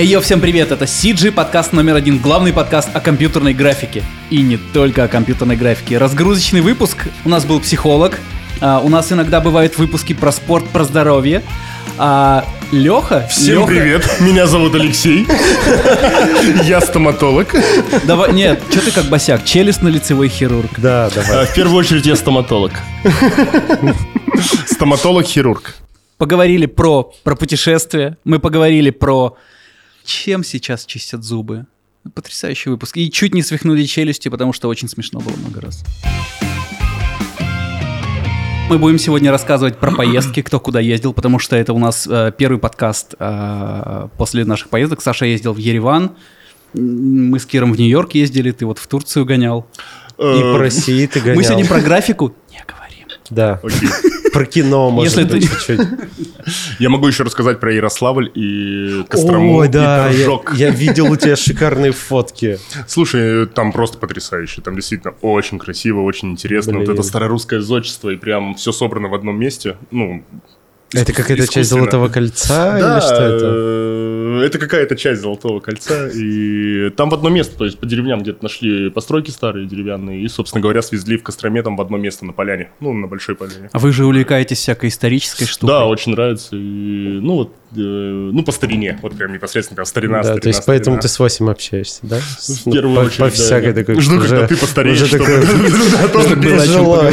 Эй, всем привет, это CG, подкаст номер один, главный подкаст о компьютерной графике. И не только о компьютерной графике. Разгрузочный выпуск, у нас был психолог, а, у нас иногда бывают выпуски про спорт, про здоровье. А Леха... Всем Леха- привет, меня зовут Алексей, я стоматолог. Давай, нет, что ты как босяк, челюстно-лицевой хирург. Да, давай. А, В первую очередь я стоматолог. Стоматолог-хирург. Поговорили про, про путешествия, мы поговорили про чем сейчас чистят зубы. Потрясающий выпуск. И чуть не свихнули челюсти, потому что очень смешно было много раз. Мы будем сегодня рассказывать про поездки, кто куда ездил, потому что это у нас э, первый подкаст э, после наших поездок. Саша ездил в Ереван, мы с Киром в Нью-Йорк ездили, ты вот в Турцию гонял. И по России ты гонял. Мы сегодня про графику не говорим. Да. Окей. Про кино, может Если быть, ты- чуть-чуть. Я могу еще рассказать про Ярославль и Кострому, Ой, и да, я, Торжок. я видел у тебя шикарные фотки. Слушай, там просто потрясающе. Там действительно очень красиво, очень интересно. Вот Блин. это старорусское зодчество, и прям все собрано в одном месте. Ну, Это какая-то часть. Золотого кольца Да, или что это? Э, это какая-то часть Золотого кольца. И там в одно место, то есть по деревням где-то нашли постройки старые деревянные, и, собственно говоря, свезли в Костроме там в одно место на поляне. Ну, на большой поляне. А вы же увлекаетесь всякой исторической штукой. Да, очень нравится. И, ну, вот, э, ну, по старине. Вот прям непосредственно прям старина, Да, старина, то есть поэтому ты старина. с 8 общаешься, да? С- В первую по, очередь, По да. всякой такой... Жду, уже- когда ты постареешь, уже чтобы- такой- Да, тоже было о чем Желаю.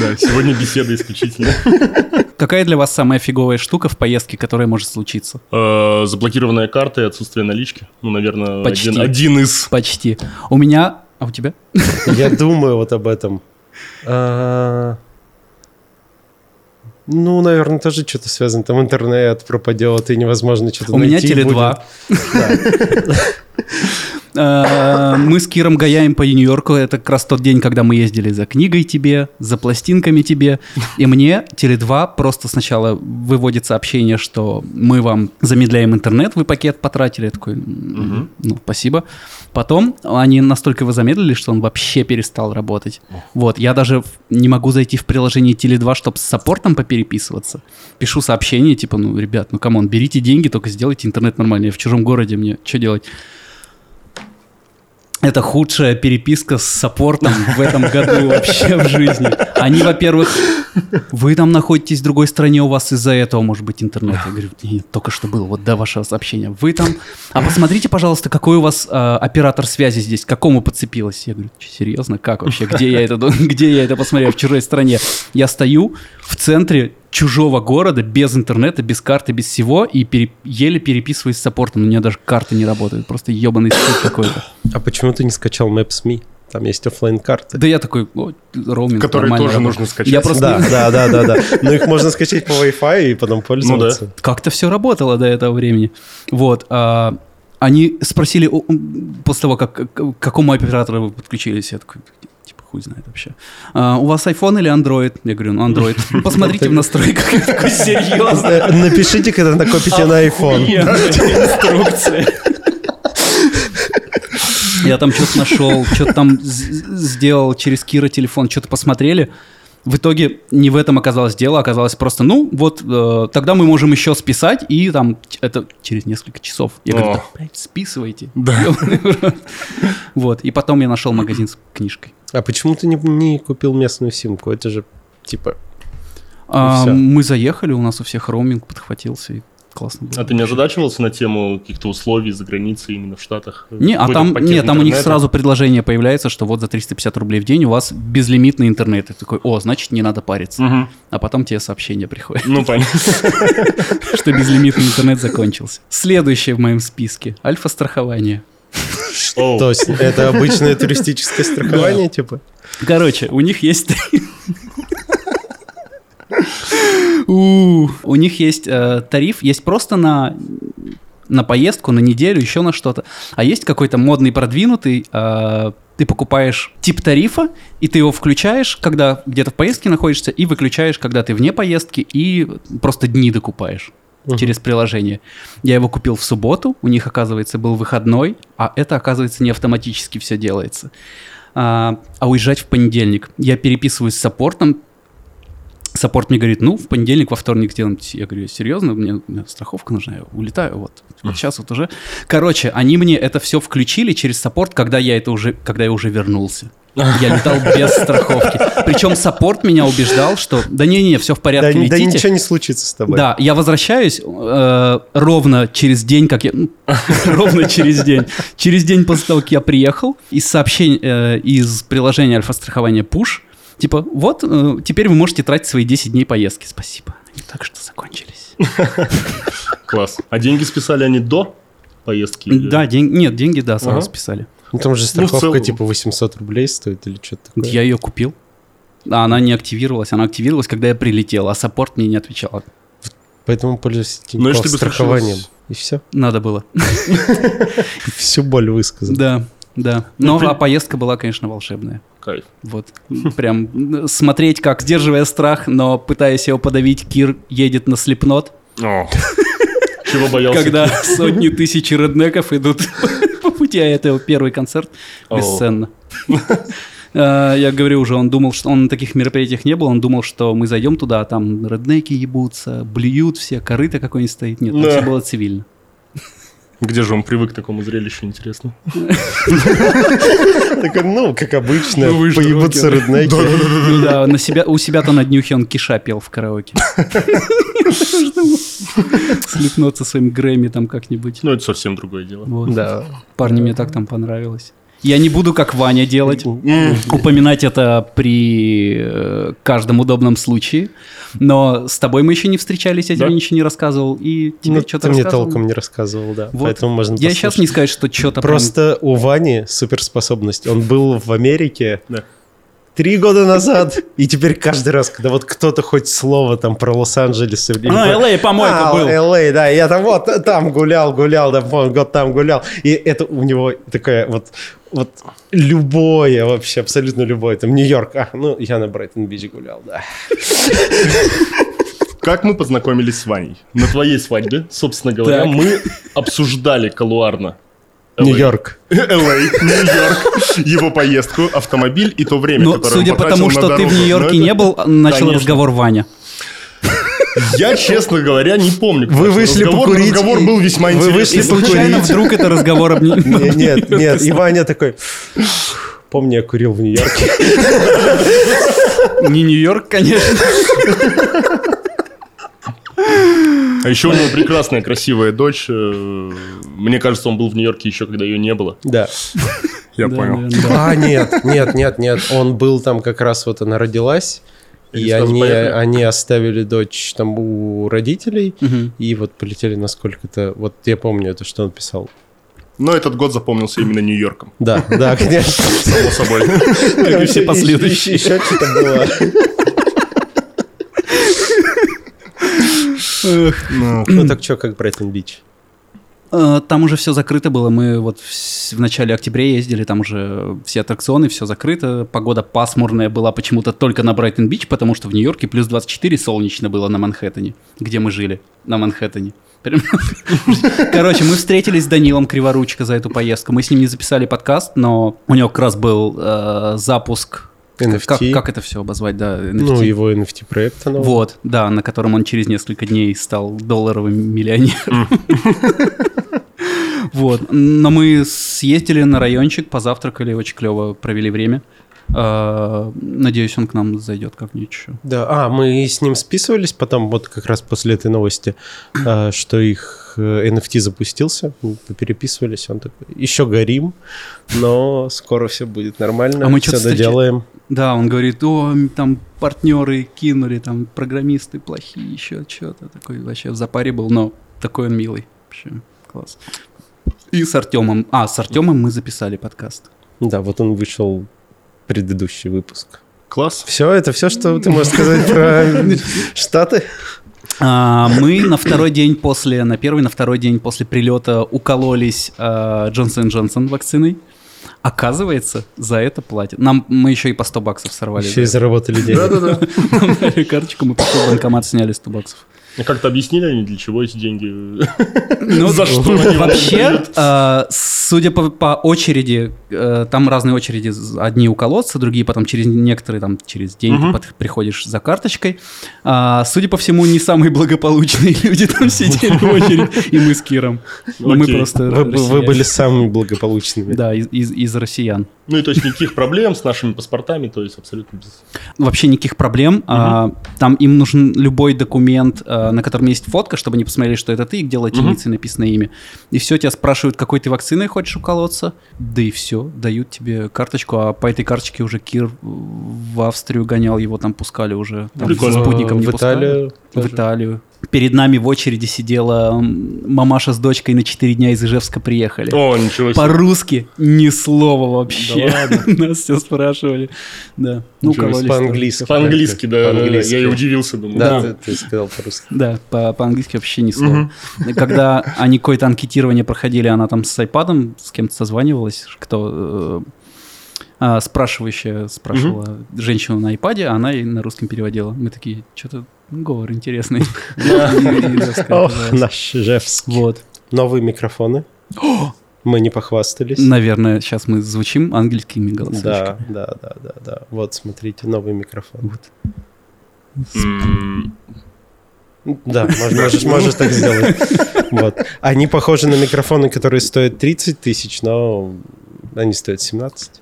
Да, сегодня беседа исключительно. Какая для вас самая фиговая штука в поездке, которая может случиться? Э, Заблокированная карта и отсутствие налички. Ну, наверное, Почти. один, один из. Почти. У меня... А у тебя? Я думаю вот об этом. А, Ну, наверное, тоже что-то связано. Там интернет пропадет, и невозможно что-то У меня найти Теле2. Э, Мы с Киром гаяем по Нью-Йорку. Это как раз тот день, когда мы ездили за книгой тебе, за пластинками тебе. И мне Теле2 просто сначала выводит сообщение, что мы вам замедляем интернет, вы пакет потратили. Я такой, «М, ну, спасибо. Потом они настолько его замедлили, что он вообще перестал работать. Вот, я даже не могу зайти в приложение Теле2, чтобы с саппортом попереписываться. Пишу сообщение, типа, ну, ребят, ну, come on, берите деньги, только сделайте интернет нормально. Я в чужом городе, мне что делать? Это худшая переписка с саппортом в этом году вообще в жизни. Они, во-первых, вы там находитесь в другой стране, у вас из-за этого может быть интернет. Я говорю, нет, только что было, вот до вашего сообщения. Вы там... А посмотрите, пожалуйста, какой у вас э, оператор связи здесь, к какому подцепилась. Я говорю, «Чё, серьезно, как вообще? Где я это, где я это посмотрел? В чужой стране. Я стою в центре чужого города, без интернета, без карты, без всего, и пере- еле переписываюсь с саппортом. У меня даже карты не работают, просто ебаный стыд какой-то. А почему ты не скачал Maps.me? Там есть оффлайн карты Да я такой, «О, роуминг Который нормально тоже работает». нужно скачать. Я просто Да, да, да, да, да. Но их можно скачать по Wi-Fi и потом пользоваться. как-то все работало до этого времени. Вот. а, они спросили после того, как к какому оператору вы подключились, я такой, типа, хуй знает вообще. «А, у вас iPhone или Android? Я говорю, ну, Android. «Ну, Посмотрите в настройках. Я такой, серьезно? Напишите, когда накопите на iPhone. Инструкция. Я там что-то нашел, что-то там сделал через Кира телефон, что-то посмотрели. В итоге не в этом оказалось дело, оказалось просто, ну, вот, э, тогда мы можем еще списать, и там это через несколько часов. Я говорю, О. да, блядь, списывайте. Да. Вот, и потом я нашел магазин с книжкой. А почему ты не, не купил местную симку? Это же типа... А, мы заехали, у нас у всех роуминг подхватился, и классно было. А ты не озадачивался на тему каких-то условий за границей именно в Штатах? Не, а там, нет, там у них сразу предложение появляется, что вот за 350 рублей в день у вас безлимитный интернет. И ты такой, о, значит, не надо париться. Мгм. А потом тебе сообщение приходит, Ну, понятно. что безлимитный интернет закончился. Следующее в моем списке. Альфа-страхование. Оу. То есть это обычное туристическое страхование, типа? Короче, у них есть... У них есть э, тариф, есть просто на на поездку, на неделю, еще на что-то. А есть какой-то модный, продвинутый, э, ты покупаешь тип тарифа, и ты его включаешь, когда где-то в поездке находишься, и выключаешь, когда ты вне поездки, и просто дни докупаешь Мгм. через приложение. Я его купил в субботу, у них, оказывается, был выходной, а это, оказывается, не автоматически все делается. А, а уезжать в понедельник. Я переписываюсь с саппортом, саппорт мне говорит, ну, в понедельник, во вторник сделаем. Я говорю, серьезно, мне, мне страховка нужна, я улетаю, вот, вот сейчас вот уже. Короче, они мне это все включили через саппорт, когда я это уже, когда я уже вернулся. Я летал без страховки. Причем саппорт меня убеждал, что да не-не, все в Да, порядке, да летите. ничего не случится с тобой. Да, я возвращаюсь э, ровно через день, как я... ну, ровно через день. Через день после того, как я приехал, из сообщений, э, из приложения альфа-страхования Push, типа, вот, э, теперь вы можете тратить свои 10 дней поездки. Спасибо. Они так что закончились. Класс. А деньги списали они до поездки? Да, день... нет, деньги, да, сразу Ага. списали. Ну, там же Ну, страховка типа 800 рублей стоит или что-то такое. Я ее купил. А она не активировалась. Она активировалась, когда я прилетел, а саппорт мне не отвечал. Поэтому пользуюсь Ну, Тинькофф бы страхованием. И все. Надо было. Всю боль высказал. Да, да. Ну, Но при- а поездка была, конечно, волшебная. Кайф. Вот. Прям смотреть, как, сдерживая страх, но пытаясь его подавить, Кир едет на слепнот. Чего боялся? когда сотни тысяч реднеков идут по пути, а это его первый концерт. Бесценно. А, Я говорю уже, он думал, что он на таких мероприятиях не был, он думал, что мы зайдем туда, а там реднеки ебутся, блюют все, корыто какое-нибудь стоит. Нет, Да. все было цивильно. Где же он привык к такому зрелищу, интересно? Такой, ну, как обычно, Ну, поебутся реднеки. Ну да, на себя, у себя-то на днюхе он киша пел в караоке. Слепнуть со своим Грэмми там как-нибудь. Ну, это совсем другое дело. Да. Парни, мне так там понравилось. Я не буду, как Ваня, делать, упоминать это при э, каждом удобном случае. Но с тобой мы еще не встречались, я Да. тебе ничего не рассказывал. И тебе Ну, что-то ты мне толком не рассказывал, да. Вот. Поэтому можно Я сейчас не сказать, что что-то Просто у Вани суперспособность. Он был в Америке. Три года назад, и теперь каждый раз, когда вот кто-то хоть слово там про Лос-Анджелес... или А, про- LA помойка А, был. LA, да, я там вот там гулял, гулял, да, год там гулял. И это у него такая вот, вот любое вообще, абсолютно любое. Там Нью-Йорк, а, ну, я на Брайтон-Бич гулял, да. Как мы познакомились с Ваней? На твоей свадьбе, собственно говоря, Так. мы обсуждали колуарно. Нью-Йорк. LA, Нью-Йорк, его поездку, автомобиль и то время, Ну, которое судя по тому, что ты в. Нью-Йорке Ну, не был, начал Конечно. разговор Ваня. Я, честно говоря, не помню. Вы вышли разговор, покурить, Разговор был весьма вы интересный. вышли И случайно вдруг это разговор об... Не- Нет, нет, и Ваня такой, помню, я курил в Нью-Йорке. Не Нью-Йорк, конечно. А еще у него прекрасная, красивая дочь. э, Мне кажется, он был в Нью-Йорке еще, когда ее не было. Да. Я Да, понял. да. А, нет, нет, нет, нет. Он был там как раз, вот она родилась, И они, поехали? они оставили дочь там у родителей, Мгм. и вот полетели на сколько-то... Вот я помню это, что он писал. Но этот год запомнился именно Нью-Йорком. Да, да, конечно. Само собой. Как и все последующие. Еще что-то было. Ну так что, как Брайтон-Бич? Э, Там уже все закрыто было. Мы вот в в начале октября ездили, там уже все аттракционы, все закрыто. Погода пасмурная была почему-то только на Брайтон-Бич, потому что в Нью-Йорке плюс 24 солнечно было на Манхэттене, где мы жили, на Манхэттене. Короче, мы встретились с Данилом Криворучко за эту поездку. Мы с ним не записали подкаст, но у него как раз был э, запуск... NFT. Как, как это все обозвать, да? NFT. Ну, его NFT-проекта нового. Вот, да, на котором он через несколько дней стал долларовым миллионером. Вот, но мы съездили на райончик, позавтракали, очень клево провели время. А, Надеюсь, он к нам зайдет как-нибудь еще. Да, а, мы с ним списывались потом, вот как раз после этой новости, а, что их э, NFT запустился, мы переписывались, он такой, еще горим, но скоро все будет нормально, А мы все доделаем. Да, он говорит, о, там партнеры кинули, там программисты плохие, еще что-то. Такой вообще в запаре был, но такой он милый. Вообще класс. И с Артемом. А, с Артемом мы записали подкаст. Да, вот он вышел предыдущий выпуск. Класс. Все, это все, что ты можешь сказать про Штаты? А, Мы на второй день после, на первый, на второй день после прилета укололись а, Джонсон Джонсон вакциной. Оказывается, за это платят. Нам мы еще и по 100 баксов сорвали. Еще и за заработали деньги. Да-да-да. карточку, мы в банкомат, сняли 100 баксов. Как-то объяснили они, для чего эти деньги? Ну, За что Вообще, э, судя по, по очереди, э, там разные очереди, одни у колодца, другие потом через некоторые, там, через день ты приходишь за карточкой. А, судя по всему, не самые благополучные люди там сидели в очередь, и мы с Киром. Мы просто Вы, были самыми благополучными. Да, из, из- из россиян. Ну и то есть никаких проблем с нашими паспортами, то есть абсолютно без... Вообще никаких проблем. А, там им нужен любой документ, а, на котором есть фотка, чтобы они посмотрели, что это ты, где латиницей написано имя. И все, тебя спрашивают, какой ты вакциной хочешь уколоться. Да и все, дают тебе карточку. А по этой карточке уже Кир в Австрию гонял, его там пускали уже. Там Прикольно. спутником не в пускали. Италию. В. Италию. Перед нами в очереди сидела мамаша с дочкой на 4 дня из Ижевска приехали. О, ничего себе. По-русски ни слова вообще. Да ладно? Нас все спрашивали. Да. Ну, кололись. По-английски. По-английски, да. Я и удивился, думаю. Да. Ты, сказал по-русски. Да, по- по-английски вообще ни слова. Когда они какое-то анкетирование проходили, она там с айпадом с кем-то созванивалась, кто э, а, спрашивающая спрашивала женщину на айпаде, а она ей на русском переводила. Мы такие, что-то говор интересный. Ох, наш Жевский. Вот. Новые микрофоны. Мы не похвастались. Наверное, сейчас мы звучим английскими голосами. Да, да, да, да, да. Вот, смотрите, новый микрофон. М, Да, мож- можешь, можешь так сделать. Вот. Они похожи на микрофоны, которые стоят 30 тысяч, но они стоят 17.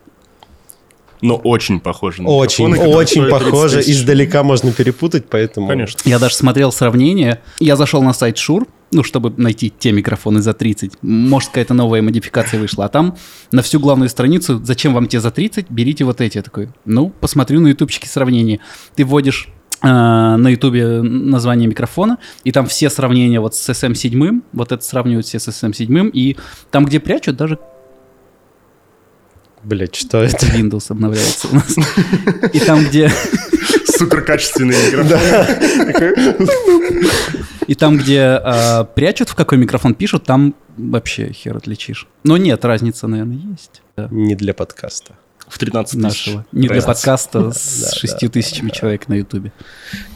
Но очень похоже на Очень, микрофоны, очень стоят 30 похоже. Издалека можно перепутать, поэтому... Конечно. Я даже смотрел сравнение. Я зашел на сайт Шур, ну, чтобы найти те микрофоны за 30. Может, какая-то новая модификация вышла. А там на всю главную страницу, зачем вам те за 30, берите вот эти. Я такой, ну, посмотрю на ютубчике сравнение. Ты вводишь э, на ютубе название микрофона, и там все сравнения вот с SM7, вот это сравнивают все с SM7, и там, где прячут, даже Блять, что это? Windows обновляется у нас. И там, где... Супер качественный микрофон. И там, где э, прячут, в какой микрофон пишут, там вообще хер отличишь. Но нет, разница, наверное, есть. Да, Не для подкаста. В 13 тысяч. нашего. Не для подкаста с да, шестью да, тысячами да. человек на Ютубе.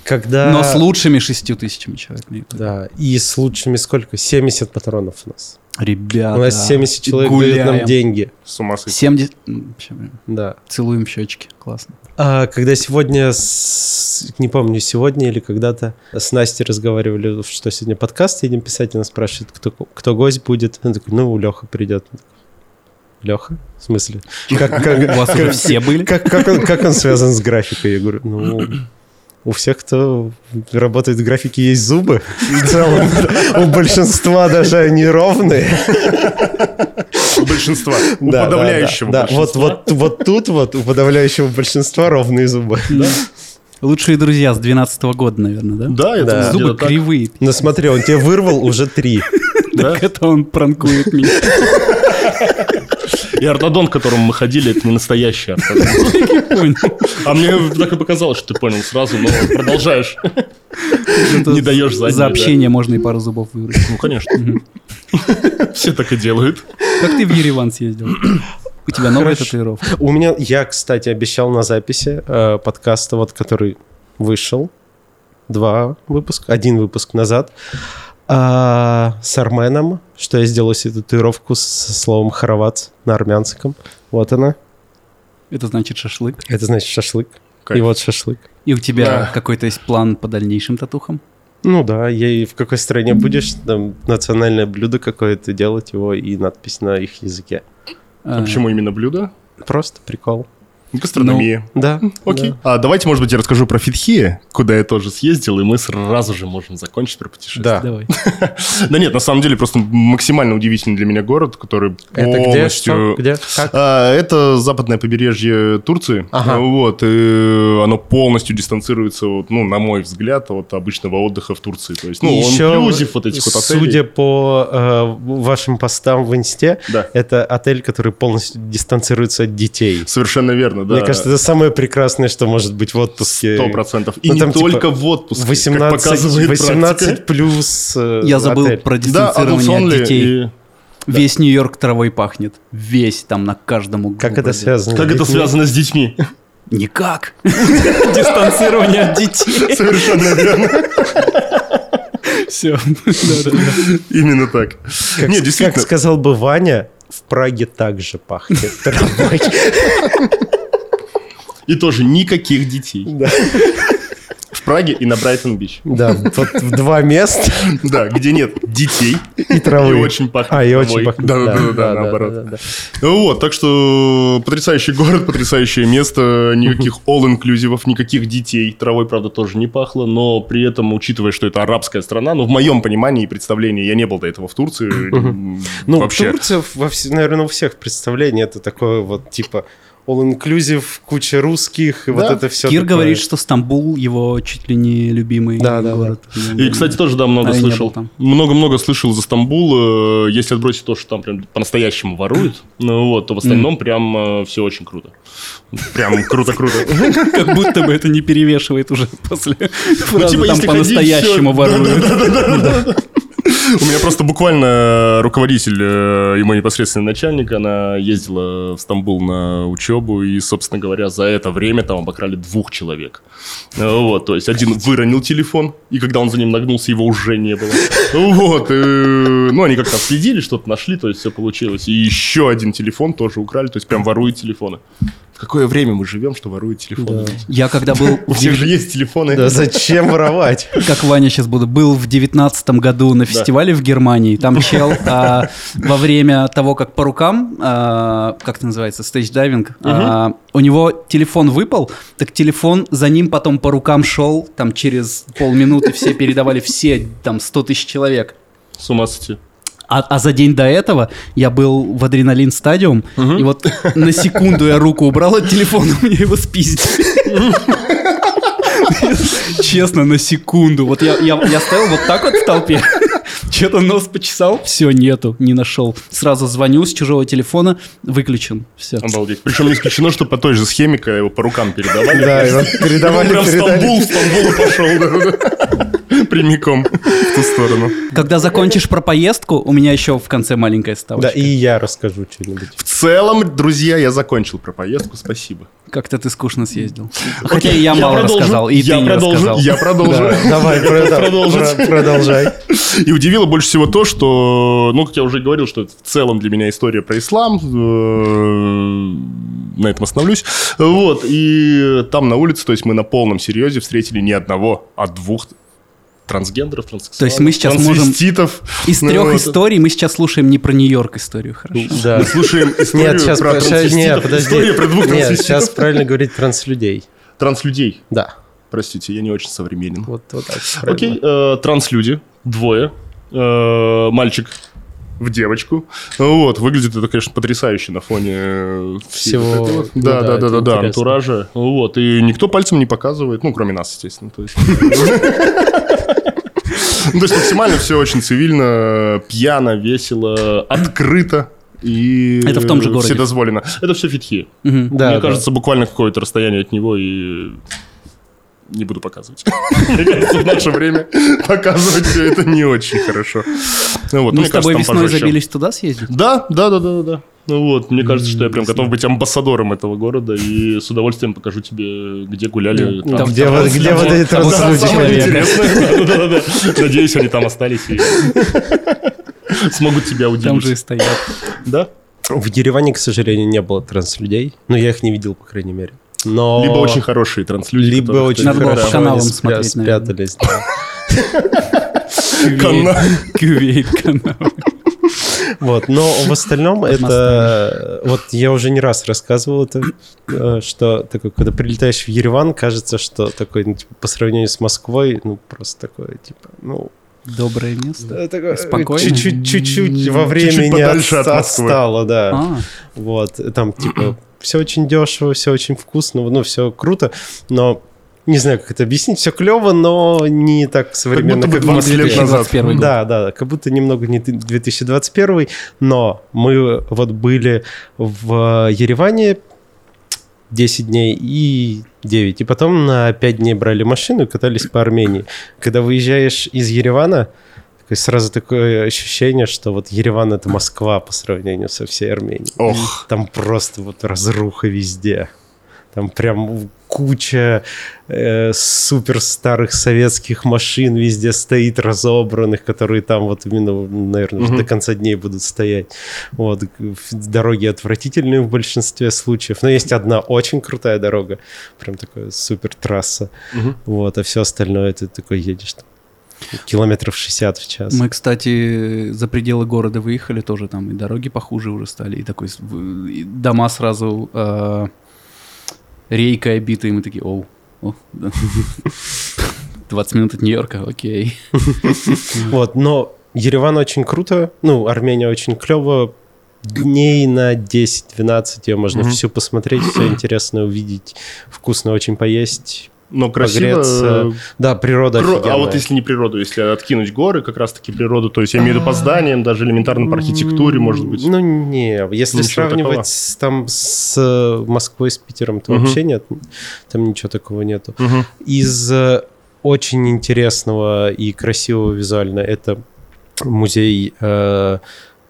Когда... Но с лучшими шестью тысячами человек на Ютубе. Да, и с лучшими сколько? 70 патронов у нас. Ребята. у нас 70 человек дают нам деньги. С ума сойти. 70... м, вообще, блин, Да. Целуем щечки. Классно. А, когда сегодня, с- не помню, сегодня или когда-то с Настей разговаривали, что сегодня подкаст едем писать, она спрашивает, кто, кто гость будет. Она такой, ну, Леха придет. Леха? В смысле? Как, как- У вас уже как- все были? Как, как, он, как он связан с графикой? Я говорю, ну, у всех, кто работает в графике, есть зубы. В целом, у большинства даже они ровные. У большинства. У Да, да, подавляющего да, да. Вот, большинства. вот, вот тут вот у подавляющего большинства ровные зубы. Лучшие друзья с 12 года, наверное, да? Да, это Да. Зубы так. кривые. Ну смотри, он тебе вырвал уже три. Да? Так это он пранкует меня. И ортодонт, к которому мы ходили, это не настоящий ортодонт. А мне так и показалось, что ты понял сразу, но продолжаешь. Не даешь заднюю, За общение можно и пару зубов вырвать. Ну, конечно. Все так и делают. Как ты в Ереван съездил? У тебя новая Хорошо. татуировка. У меня, я, кстати, обещал на записи э, подкаста, вот который вышел, два выпуска, один выпуск назад, а, с Арменом, что я сделал себе татуировку со словом «хоровац» на армянском. Вот она. Это значит шашлык. Это значит шашлык. Кайф. И вот шашлык. И у тебя Да. какой-то есть план по дальнейшим татухам? Ну да, я и в какой стране будешь, там, национальное блюдо какое-то, делать его и надпись на их языке. А почему именно блюдо? Просто прикол. Гастрономия. Да. Окей. да. А давайте, может быть, я расскажу про Фитхи, куда я тоже съездил, и мы сразу же можем закончить про путешествие. Да. Давай. Да нет, на самом деле просто максимально удивительный для меня город, который Это полностью... Что? Где? Как? А, это западное побережье Турции. Ага. Вот, и оно полностью дистанцируется, вот, ну, на мой взгляд, от обычного отдыха в Турции. То есть, ну, И он еще, инклюзив вот этих вот отелей. Судя по э, вашим постам в инсте, Да. это отель, который полностью дистанцируется от детей. Совершенно верно, да. Мне кажется, это самое прекрасное, что может быть в отпуске. Сто процентов. И Ну, не там, типа, только в отпуске, как 18, показывает 18 практика. плюс э, Я забыл отель. про Да, дистанцирование adults от детей. и- Весь Нью-Йорк травой пахнет. Весь там на каждом углу. Как это связано? Как это связано с детьми? Никак. Дистанцирование от детей. Совершенно верно. Все. Именно так. Как, как сказал бы Ваня, в Праге также пахнет травой. И тоже никаких детей. Да. В Праге и на Брайтон-Бич. Да, вот в два места Да, где нет детей. и травы. И очень пахнет А, и очень пахнет. Да-да-да, наоборот. да. Вот, так что потрясающий город, потрясающее место, никаких all-инклюзивов, никаких детей. Травой, правда, тоже не пахло, но при этом, учитывая, что это арабская страна, ну, в моем понимании и представлении, я не был до этого в Турции, Ну, вообще. Турция, наверное, у всех представлений это такое вот типа all-inclusive, куча русских, и вот Да. это все. Кир говорит, что Стамбул его чуть ли не любимый Да, да, город. И, кстати, тоже, да, много А слышал. там. Много-много слышал за Стамбул. Э, Если отбросить то, что там прям по-настоящему воруют, ну вот, то в остальном прям все очень круто. Прям круто-круто. Как будто бы это не перевешивает уже после фразы типа, там если по-настоящему воруют. У меня просто буквально руководитель э, и мой непосредственный начальник, она ездила в Стамбул на учебу, и, собственно говоря, за это время там обокрали двух человек. Э, Вот, то есть один выронил телефон, и когда он за ним нагнулся, его уже не было. Вот, э, ну, они как-то следили, что-то нашли, то есть все получилось. И еще один телефон тоже украли, то есть прям воруют телефоны. В какое время мы живем, что воруют телефоны? Я когда был, У всех же есть телефоны. Да зачем воровать? как Ваня сейчас буду, был в девятнадцатом году на фестивале в Германии. Там чел а, во время того, как по рукам, а, как это называется, stage diving, а, у него телефон выпал, так телефон за ним потом по рукам шел, там через полминуты все передавали, все, там 100 тысяч человек. С ума сойти. А, а за день до этого я был в Adrenaline Stadium, и вот на секунду я руку убрал от телефона, мне его спиздили. Честно, на секунду. Вот я, я, я стоял вот так вот в толпе, что-то нос почесал, все, нету, не нашел. Сразу звоню с чужого телефона, выключен, все. Обалдеть. Причем не исключено, что по той же схеме, когда его по рукам передавали. Да, Он передавали, прям в. Стамбул, в Стамбул пошел. да, да. Прямиком в ту сторону. Когда закончишь про поездку, у меня еще в конце маленькая Да, ставочка. и я расскажу что-нибудь. В целом, друзья, я закончил про поездку, спасибо. Как-то ты скучно съездил. Хотя и я мало продолжу, рассказал, и я ты не продолжу, рассказал. Я продолжу. Да, давай, продолжай. И удивило больше всего то, что, ну, как я уже говорил, что это в целом для меня история про ислам. э, На этом остановлюсь. Вот, и там на улице, то есть мы на полном серьезе встретили не одного, а двух трансгендеров, транссексуалов, То есть мы сейчас можем. Из Ну, трех вот. историй мы сейчас слушаем не про Нью-Йорк историю, хорошо? Да. Мы слушаем историю Нет, сейчас, про про- трансвеститов. нет, подожди. История про двух Нет, сейчас правильно говорить транслюдей. Транслюдей. Да. Простите, я не очень современен. Вот, вот так. Окей, э, транслюди, двое, э, мальчик в девочку. Вот, выглядит это, конечно, потрясающе на фоне э, Всего, вот ну да, да, да, да, да, да, антуража. Вот, и никто пальцем не показывает, ну, кроме нас, естественно. То есть, Ну, то есть максимально все очень цивильно, пьяно, весело, открыто. И Это в том же городе. Вседозволено. Это все фитхи. Мгм. Да, Мне да. кажется, буквально какое-то расстояние от него и не буду показывать. Мне кажется, в наше время показывать все это не очень хорошо. Ну вот, Мы с тобой кажется, весной забились туда съездить? Да, да, да, да, да. Ну вот, мне кажется, что я прям готов быть амбассадором этого города и с удовольствием покажу тебе, где гуляли. Там- где там- вот- где вот эти человека. да. Надеюсь, они там остались и смогут тебя Там же и удивить. стоят. Да? В Ереване, к сожалению, не было транслюдей. Ну, я их не видел, по крайней мере. Но... Либо очень хорошие транслюди. Либо очень Надо было по хорошо каналам они спря- смотреть, спрятались. да. Канал. Кювейт канал. Вот, но в остальном это... Вот я уже не раз рассказывал это, э, что такое, когда прилетаешь в Ереван, кажется, что такой, ну, типа, по сравнению с Москвой, ну, просто такое, типа, ну... Доброе место. э, такое, э, Спокойно? Чуть-чуть, чуть-чуть во времени подальше от- от Москвы. отстало, да. А, Вот, там, типа, все очень дешево, все очень вкусно, ну, все круто, но не знаю, как это объяснить, все клево, но не так современно, будто бы как в 20 лет назад. 2021 год. Да, да, как будто немного не 2021, но мы вот были в Ереване 10 дней и 9, и потом на 5 дней брали машину и катались по Армении. Когда выезжаешь из Еревана, такое сразу такое ощущение, что вот Ереван это Москва по сравнению со всей Арменией. Ох. Там просто вот разруха везде. Там прям куча э, супер старых советских машин везде стоит, разобранных, которые там вот именно, наверное, Мгм. до конца дней будут стоять. Вот. Дороги отвратительные в большинстве случаев. Но есть одна очень крутая дорога, прям такая супер трасса. Мгм. Вот, а все остальное ты такой едешь там, километров 60 в час. Мы, кстати, за пределы города выехали, тоже там и дороги похуже уже стали, и такой и дома сразу э, рейкой обитые, и мы такие, оу, о, да. 20 минут от Нью-Йорка, окей. Вот, но Ереван очень круто, ну, Армения очень клево. Дней на 10-12 ее можно Мгм. всю посмотреть, все интересно увидеть, вкусно очень поесть. Но красиво. Погреться. Да, природа Про- А вот если не природу, если откинуть горы, как раз-таки природу, то есть я имею в виду по зданиям, даже элементарно по архитектуре, может быть. Ну, не, если Ничего сравнивать такого? там с э, Москвой, с Питером, то Мгм. вообще нет, там ничего такого нету. Мгм. Из э, очень интересного и красивого визуально это музей э,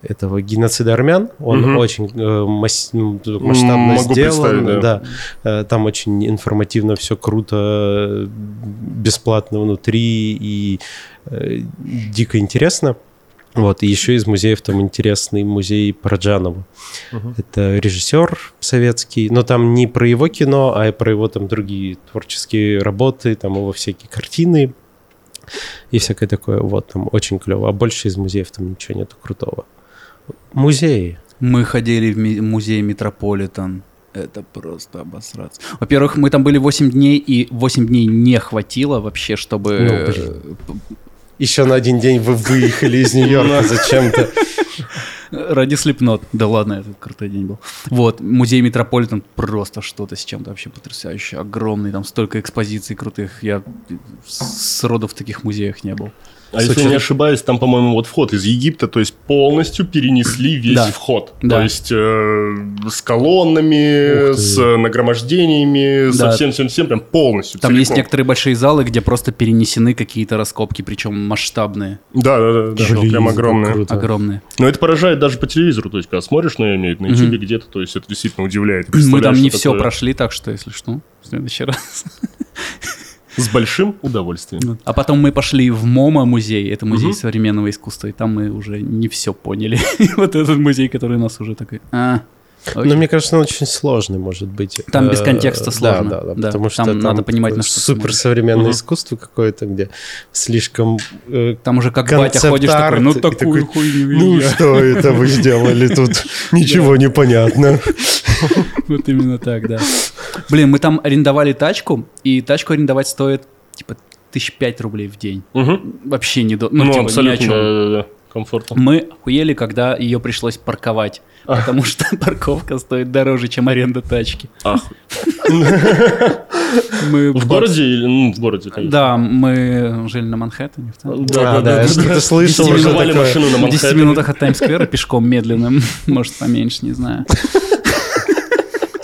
этого геноцида армян. Он Мгм. очень э, мас- ну, масштабно Могу сделан. представить, да. Э, Там очень информативно, все круто, бесплатно внутри и э, дико интересно. Вот, и еще из музеев там интересный музей Параджанова. Мгм. Это режиссер советский, но там не про его кино, а про его там другие творческие работы, там его всякие картины и всякое такое. Вот, там очень клево. А больше из музеев там ничего нету крутого. Музеи. Мы ходили в музей Метрополитен. Это просто обосраться. Во-первых, мы там были 8 дней, и 8 дней не хватило вообще, чтобы... Ну, э. Еще на один день вы выехали из Нью-Йорка зачем-то. Ради Slipknot. Да ладно, это крутой день был. Вот, музей Метрополитен просто что-то с чем-то вообще потрясающее. Огромный, там столько экспозиций крутых. Я сроду в таких музеях не был. А если я не ошибаюсь, там, по-моему, вот вход из Египта, то есть полностью перенесли весь Да. вход. Да. То есть э, с колоннами, с нагромождениями, со Да. всем-всем-всем, прям полностью. Там есть целиком. некоторые большие залы, где просто перенесены какие-то раскопки, причем масштабные, Да, да, да, прям огромные. круто. огромные. Но это поражает даже по телевизору, то есть, когда смотришь, в виду, на. YouTube где-то, то есть, это действительно удивляет. Мы там не все такое. прошли, так что, если что, в следующий раз. С большим удовольствием. А потом мы пошли в МОМА музей, это музей современного искусства, и там мы уже не все поняли. Вот этот музей, который нас уже такой... А, Но мне кажется, он очень сложный, может быть. Там без Э, контекста да, сложно. Да, да, Да, потому что там надо понимать, на что супер смотришь. современное Мгм. искусство какое-то, где слишком э, Там уже как батя ходишь такой, ну такую такой, хуйню Ну я». что это вы сделали тут? Ничего не понятно. Вот именно так, да. Блин, мы там арендовали тачку, и тачку арендовать стоит, типа, тысяч пять рублей в день. Вообще не до... Ну, Ну, типа, абсолютно, да, да, да, комфортно. Мы охуели, когда ее пришлось парковать. Потому что парковка стоит дороже, чем аренда тачки. Ах, Мы в городе или, ну, в городе, конечно. Да, мы жили на Манхэттене. центре. Да, да, я что-то слышал машину на В 10 Манхэттене. минутах от Таймс-сквера пешком медленным. Может, поменьше, не знаю.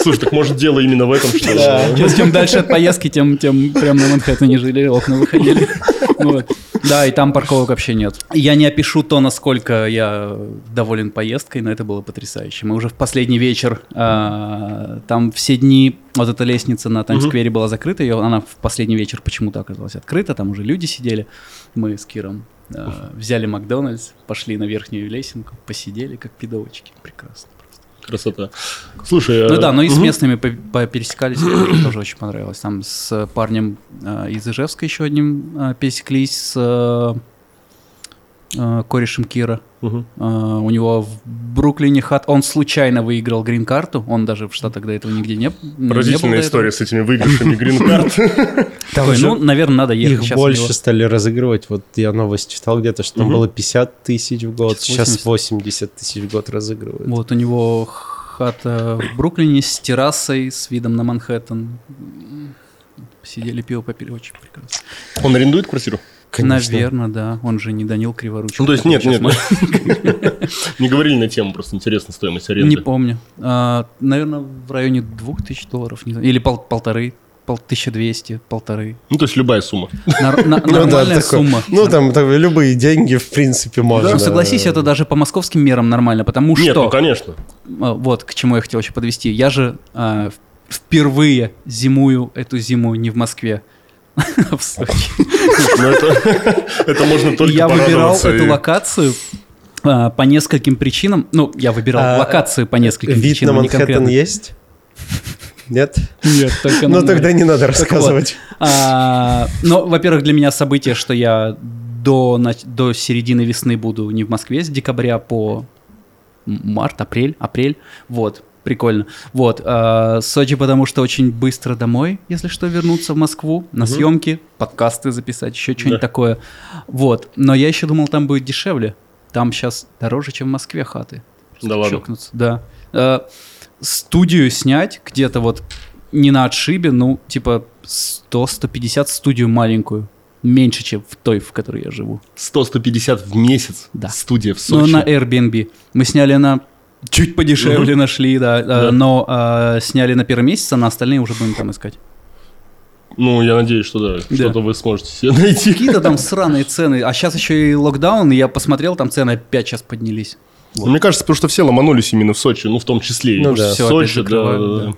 Слушай, так может дело именно в этом, что... Да. Чем, дальше от поездки, тем, тем прям на Манхэттене жили, окна выходили. Вот. Да, и там парковок вообще нет. Я не опишу то, насколько я доволен поездкой, но это было потрясающе. Мы уже в последний вечер, а, там все дни, вот эта лестница на Таймс-сквере была закрыта, ее, она в последний вечер почему-то оказалась открыта, там уже люди сидели. Мы с Киром а, взяли Макдональдс, пошли на верхнюю лесенку, посидели как пидовочки. Прекрасно. Красота. Слушай, Ну а- да, но и с местными по- по- пересекались, это тоже очень понравилось. Там с парнем э, из Ижевска еще одним э, пересеклись, с э, корешем Кира. Мгм. Э, у него в Бруклине хат, он случайно выиграл грин-карту, он даже в Штатах до этого нигде не, не был Поразительная история с этими выигрышами грин-карт. этого. Такой, же ну, наверное, надо ехать. Их больше него- стали разыгрывать. Вот я новость читал где-то, что там Мгм. было 50 тысяч в год. Сейчас Сейчас 80 тысяч в год разыгрывают. Вот у него хата в Бруклине с террасой, с видом на Манхэттен. Сидели, пиво попили, очень прекрасно. Он арендует квартиру? Конечно. Наверное, да. Он же не Данил Криворучек. Ну, то есть нет, нет. Не говорили на тему, просто интересна стоимость аренды. Не помню. А, наверное, в районе двух тысяч долларов. Или пол- полторы. Пол, 1200, полторы. Ну, то есть любая сумма. Нар- на- Ну нормальная сумма. Ну, там, любые деньги, в принципе, можно. Ну, согласись, это даже по московским мерам нормально, потому Нет, что... ну, конечно. А, Вот, к чему я хотел еще подвести. Я же а, впервые зимую эту зиму не в Москве, в Сочи. Ну, это, можно только Я выбирал эту локацию а, по нескольким причинам. Ну, я выбирал локацию по нескольким Вид на причинам, Манхэттен есть? Нет? Нет, только на Ну тогда не надо Так вот, рассказывать. а, ну, во-первых, для меня событие, что я до, до середины весны буду не в Москве, с декабря по март, апрель, апрель, вот, прикольно. Вот, а, Сочи, потому что очень быстро домой, если что, вернуться в Москву на съемки, подкасты записать, еще что-нибудь Да. такое. Вот, но я еще думал, там будет дешевле. Там сейчас дороже, чем в Москве хаты. Да ладно. Чокнуться, да. Э, студию снять где-то вот не на отшибе, ну, типа 100-150 студию маленькую. Меньше, чем в той, в которой я живу. 100-150 в месяц. Да. Студия в Ну, Сочи. на Airbnb. Мы сняли на... Чуть подешевле нашли, да. э, Да. Но э, сняли на первый месяц, а на остальные уже будем там искать. Ну, я надеюсь, что да. Да. Что-то вы сможете себе найти. Какие-то там сраные цены. А сейчас еще и локдаун, и я посмотрел, там цены опять сейчас поднялись. Ну, Мне кажется, потому что все ломанулись именно в Сочи, ну, в том числе. и Ну да. Опять Сочи, да, да.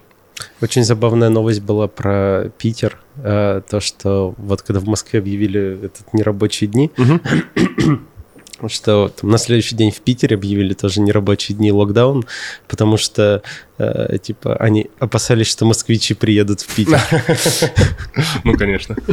Очень забавная новость была про Питер. э, То, что вот когда в Москве объявили этот нерабочие дни, что там на следующий день в Питере объявили тоже нерабочие дни локдаун, потому что э, типа они опасались, что москвичи приедут в Питер. Ну, конечно.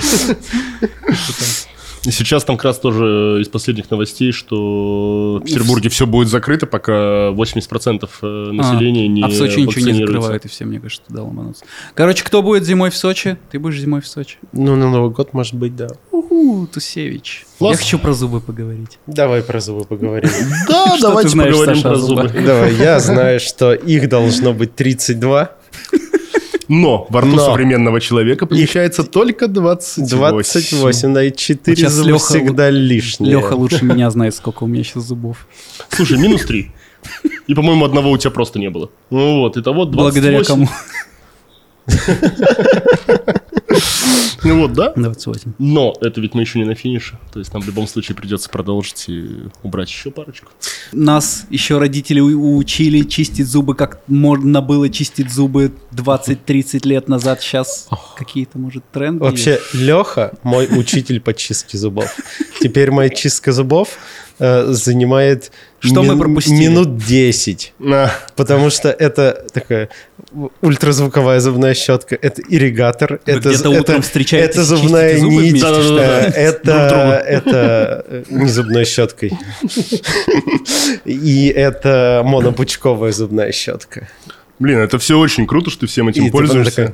И сейчас там как раз тоже из последних новостей, что в Петербурге все будет закрыто, пока 80% э, населения не а в Сочи ничего не закрывают, и все, мне кажется, туда ломанутся. Короче, кто будет зимой в Сочи? Ты будешь зимой в Сочи. Ну, на Новый год, может быть, да. Уху, Тусевич. Класс. Я хочу про зубы поговорить. Давай про зубы поговорим. Да, давайте поговорим про зубы. Давай, я знаю, что их должно быть 32. Но во рту Но. современного человека помещается только 28. 28, да, и 4 сейчас зуба Лёха- всегда лишние. Леха лучше меня знает, сколько у меня сейчас зубов. Слушай, минус 3. И, по-моему, одного у тебя просто не было. Ну вот, итого 28. Благодаря кому? Ну вот, да? 28. Но это ведь мы еще не на финише. То есть нам в любом случае придется продолжить и убрать еще парочку. Нас еще родители учили чистить зубы, как можно было чистить зубы 20-30 лет назад. Сейчас какие-то, может, тренды Вообще, Леха мой учитель по чистке зубов. Теперь моя чистка зубов э, занимает Что мы пропустили? минут 10. На. Потому что это такая ультразвуковая зубная щетка, это ирригатор, Вы это, это, утром встречаетесь это зубная зубы нить, э, Друг другу. это, это э, не зубной щеткой. И это монопучковая зубная щетка. Блин, это все очень круто, что ты всем этим И типа пользуешься.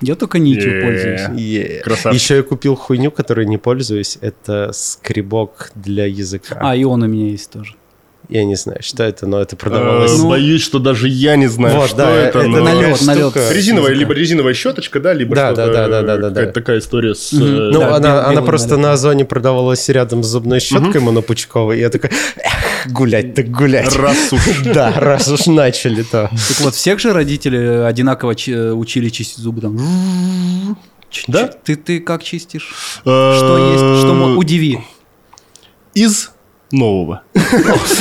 Я только нитью Е. пользуюсь. «Е». Красавчик. Еще я купил хуйню, которой не пользуюсь. Это скребок для языка. А, и он у меня есть тоже. Я не знаю, что это, но это Э, продавалось. Ну, Боюсь, что даже я не знаю, Вот, что да, это. это но- налет, налет. Резиновая, либо резиновая щеточка, да, либо Да, что-то, да, да, да, да, да, какая-то да. такая история с... Э, Ну, Да, она, белый она налет. просто на Озоне продавалась рядом с зубной щеткой монопучковой. И я такой, «Эх, гулять так гулять. Раз уж. Да, раз уж начали, то. Так вот, всех же родители одинаково чи- учили чистить зубы там. Да? Ты, ты как чистишь? Что есть? Что удиви. Из нового.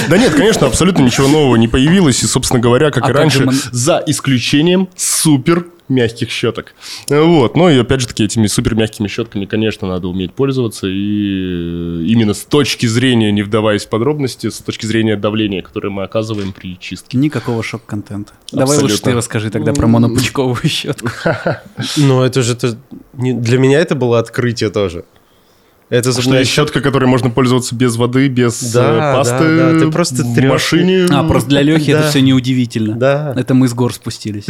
Да нет, конечно, абсолютно ничего нового не появилось. И, собственно говоря, как А и раньше, за исключением супер мягких щеток. Вот. Ну и опять же таки этими супер мягкими щетками, конечно, надо уметь пользоваться. И э, именно с точки зрения, не вдаваясь в подробности, с точки зрения давления, которое мы оказываем при чистке. Никакого шок-контента. Давай лучше ты расскажи тогда про монопучковую щетку. Ну, это же... Для меня это было открытие тоже. Это Что зубная есть щетка, которой можно пользоваться без воды, без Да, э, да, пасты. да, ты просто в трёшь. машине. А, просто для Лехи это Да. все неудивительно. Да. Это мы с гор спустились.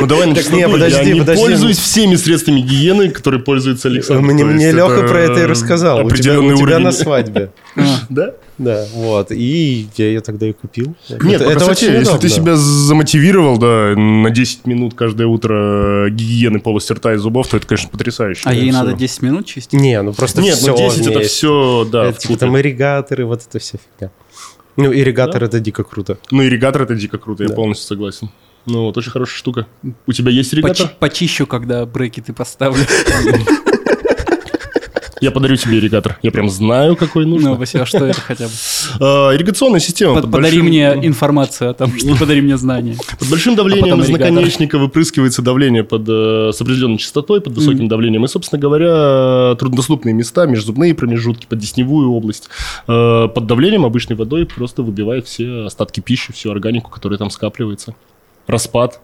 Ну давай на Так чистоту. не, подожди, Я не подожди. пользуюсь всеми средствами гигиены, которые пользуется Александр. Мне, мне Леха это про это и рассказал. У тебя, определенный у тебя на свадьбе. Да? Да, вот. И я ее тогда и купил. Нет, это, по это очень если ты себя замотивировал, да, на 10 минут каждое утро гигиены полости рта и зубов, то это, конечно, потрясающе. А ей Всё. надо 10 минут чистить? Не, ну просто Нет, все ну 10 это все, да, Это, типа там ирригаторы, вот это вся фигня. Ну, ирригатор это дико круто. Ну, ирригатор это дико круто, я Да. полностью согласен. Ну, вот очень хорошая штука. У тебя есть ирригатор? Почи- почищу, когда брекеты поставлю. Я подарю тебе ирригатор. Я прям знаю, какой нужно. Ну, Вася, а что это хотя бы? А, Ирригационная система. Под- под Подари большим- мне информацию о том, что подари мне знания. Под большим давлением потом из наконечника выпрыскивается давление под, э, с определенной частотой, под высоким давлением. И, собственно говоря, труднодоступные места, межзубные промежутки, под десневую область. э, под давлением обычной водой просто выбивает все остатки пищи, всю органику, которая там скапливается. Распад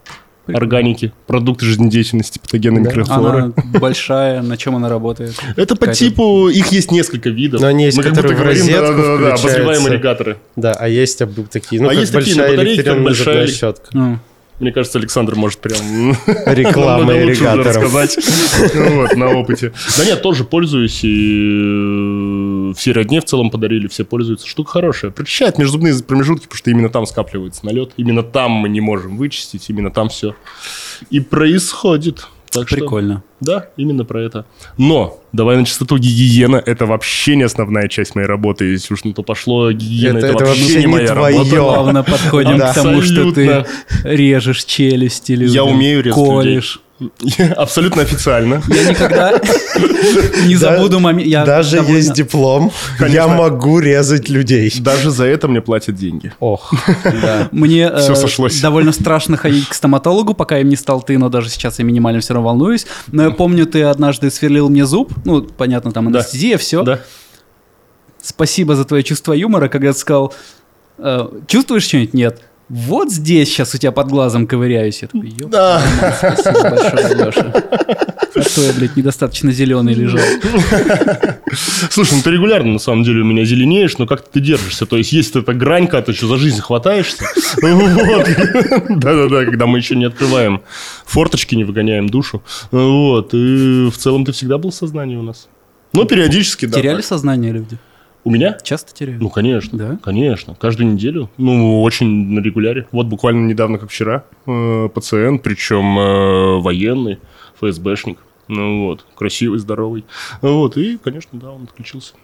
органики, продукты жизнедеятельности, патогенной Да. микрофлоры. Она большая, на чем она работает? Это по типу, их есть несколько видов. Но они есть, Мы как которые в говорим, розетку да-да-да, включаются. обозреваемые ирригаторы. Да, а есть об- такие, ну, А как есть такие большая на батарейке, как большая щетка. Ну, Мне кажется, Александр может прям Реклама ирригаторов. рассказать Ну вот, на опыте. Да нет, тоже пользуюсь, и все родне в целом подарили, все пользуются. Штука хорошая. Прочищает межзубные промежутки, потому что именно там скапливается налет. Именно там мы не можем вычистить, именно там все и происходит. Так что- прикольно. да, именно про это. Но, давай на чистоту, гигиена – это вообще не основная часть моей работы. Если уж на то пошло, гигиена – Это- это, это вообще вообще не моя твоё. работа. Плавно подходим Да. к тому, что ты режешь челюсть или Я умею резать колешь. Абсолютно официально. Я никогда не забуду момент. я Даже есть диплом. Я могу резать людей. Даже за это мне платят деньги. Ох. Мне э, довольно страшно ходить к стоматологу, пока им не стал ты, но даже сейчас я минимально все равно волнуюсь. Но я помню, ты однажды сверлил мне зуб, ну, понятно, там анестезия, все. Спасибо за твое чувство юмора, когда ты сказал, э, чувствуешь что-нибудь? Нет. Вот здесь сейчас у тебя под глазом ковыряюсь. Я такой, «Ёп, Да. спасибо большое, Леша. А что я, блядь, недостаточно зеленый лежал? Слушай, ну ты регулярно, на самом деле, у меня зеленеешь, но как-то ты держишься. То есть, есть эта гранька, а ты что, за жизнь хватаешься? Вот. Да-да-да, когда мы еще не открываем форточки, не выгоняем душу. Вот. И в целом ты всегда был в сознании у нас. Ну, периодически, да. Теряли сознание люди? У меня? Часто теряют? Ну, конечно. Да? Конечно. Каждую неделю. Ну, очень на регуляре. Вот буквально недавно, как вчера, э, пациент, причем э, военный, ФСБшник. Ну вот, красивый, здоровый. Вот, и, конечно, да, он отключился.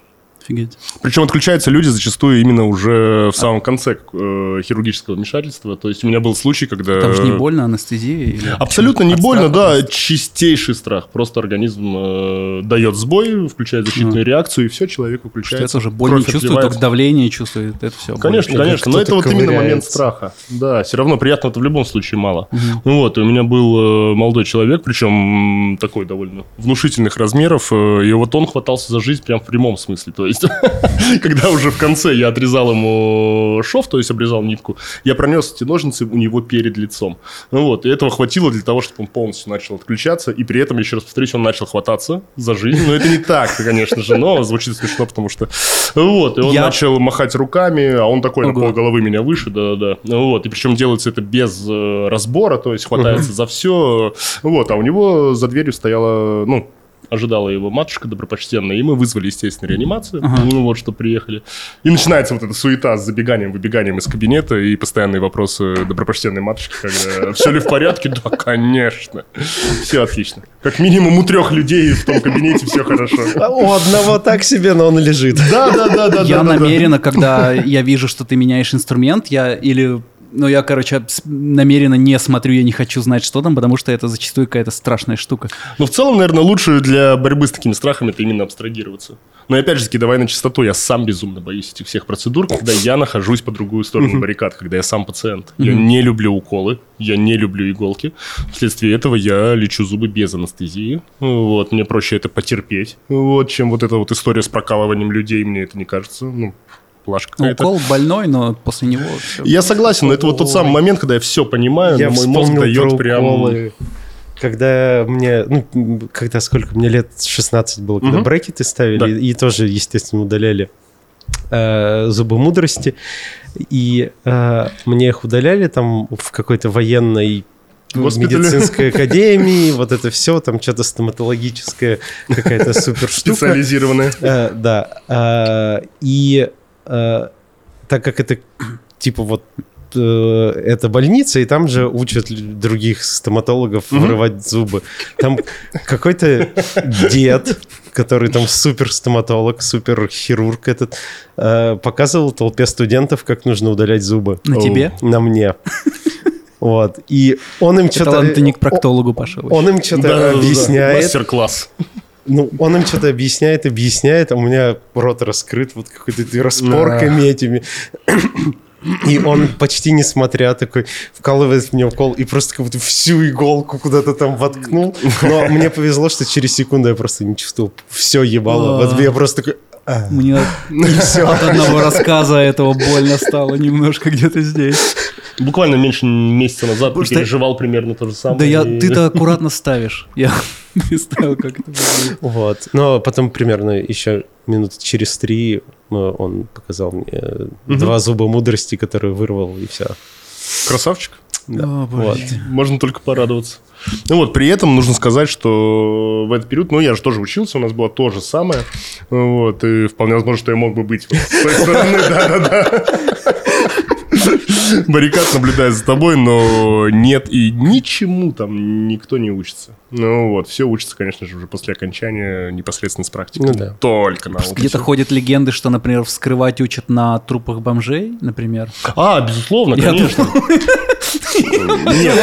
Офигеть. Причем отключаются люди зачастую именно уже в самом конце э, хирургического вмешательства. То есть у меня был случай, когда... Там же не больно, анестезия? или Абсолютно не От больно, страха да, чистейший страх. Просто организм э, дает сбой, включает защитную реакцию, и все, человек Что выключается. это уже боль не чувствует, отливается. только давление чувствует. Это все. Конечно, Как конечно, но это вот именно момент страха. Да, все равно приятного-то в любом случае мало. Ну вот, и у меня был э, молодой человек, причем такой довольно внушительных размеров, э, и вот он хватался за жизнь прям в прямом смысле. То есть, когда уже в конце я отрезал ему шов, то есть обрезал нитку, я пронес эти ножницы у него перед лицом. Ну вот, и этого хватило для того, чтобы он полностью начал отключаться, и при этом, еще раз повторюсь, он начал хвататься за жизнь. Но это не так, конечно же, но звучит смешно, потому что... Вот, и он Я- начал махать руками, а он такой на Ого. пол головы меня выше, да-да-да. Ну Вот, и причем делается это без э, разбора, то есть хватается за все. Вот, а у него за дверью стояла, ну, ожидала его матушка добропочтенная, и мы вызвали, естественно, реанимацию, Ага. ну вот, что приехали. И начинается вот эта суета с забеганием, выбеганием из кабинета и постоянные вопросы добропочтенной матушки, когда все ли в порядке? Да, конечно. Все отлично. Как минимум у трех людей в том кабинете все хорошо. А у одного так себе, но он лежит. Да, да, да, да. Я намеренно, когда я вижу, что ты меняешь инструмент, я или... Ну, я, короче, намеренно не смотрю, я не хочу знать, что там, потому что это зачастую какая-то страшная штука. Но в целом, наверное, лучше для борьбы с такими страхами это именно абстрагироваться. Но и опять же таки, давай на чистоту, я сам безумно боюсь этих всех процедур, когда я нахожусь по другую сторону баррикад, когда я сам пациент. Я не люблю уколы, я не люблю иголки. Вследствие этого я лечу зубы без анестезии. Вот, мне проще это потерпеть, вот, чем вот эта вот история с прокалыванием людей, мне это не кажется, ну, плашка Ну, укол больной, но после него все. Я согласен, но это вот тот самый момент, когда я все понимаю, Я но мой мозг дает прям... уколы. Когда мне, ну, когда сколько, мне лет 16 было, когда Мгм. брекеты ставили, Да. и тоже, естественно, удаляли э, зубы мудрости, и э, мне их удаляли там в какой-то военной Госпитале. медицинской академии, вот это все, там что-то стоматологическая какая-то супер штука. Специализированная. Э, Да. э, И э, так как это типа вот э, это больница, и там же учат других стоматологов Мгм. вырывать зубы. Там какой-то дед, который там супер стоматолог, супер хирург этот, э, показывал толпе студентов, как нужно удалять зубы. На Оу. тебе? На мне. Вот. И он им Это что-то... не к проктологу пошел. Он им что-то объясняет. Мастер-класс. Ну, он им что-то объясняет, объясняет, а у меня рот раскрыт вот какой-то распорками этими. И он почти не смотря такой вкалывает в меня укол и просто как будто всю иголку куда-то там воткнул. Но мне повезло, что через секунду я просто не чувствовал. Все ебало. Вот я просто такой... «А». Мне от одного рассказа этого больно стало немножко где-то здесь. Буквально меньше месяца назад переживал примерно то же самое. Да я, ты-то аккуратно ставишь. Я представил, как это будет. Вот. Но потом примерно еще минут через три э, он показал мне два зуба мудрости, которые вырвал, и все. Красавчик. О, Вот. Можно только порадоваться. Ну вот, при этом нужно сказать, что в этот период, ну, я же тоже учился, у нас было то же самое. Вот, и вполне возможно, что я мог бы быть вот с той стороны, да-да-да. Баррикад наблюдает за тобой, но нет, и ничему там никто не учится. Ну вот, все учатся, конечно же, уже после окончания непосредственно с практикой. Ну да. Только на. Где-то ходят легенды, что, например, вскрывать учат на трупах бомжей, например. А, безусловно, Я конечно. Нет,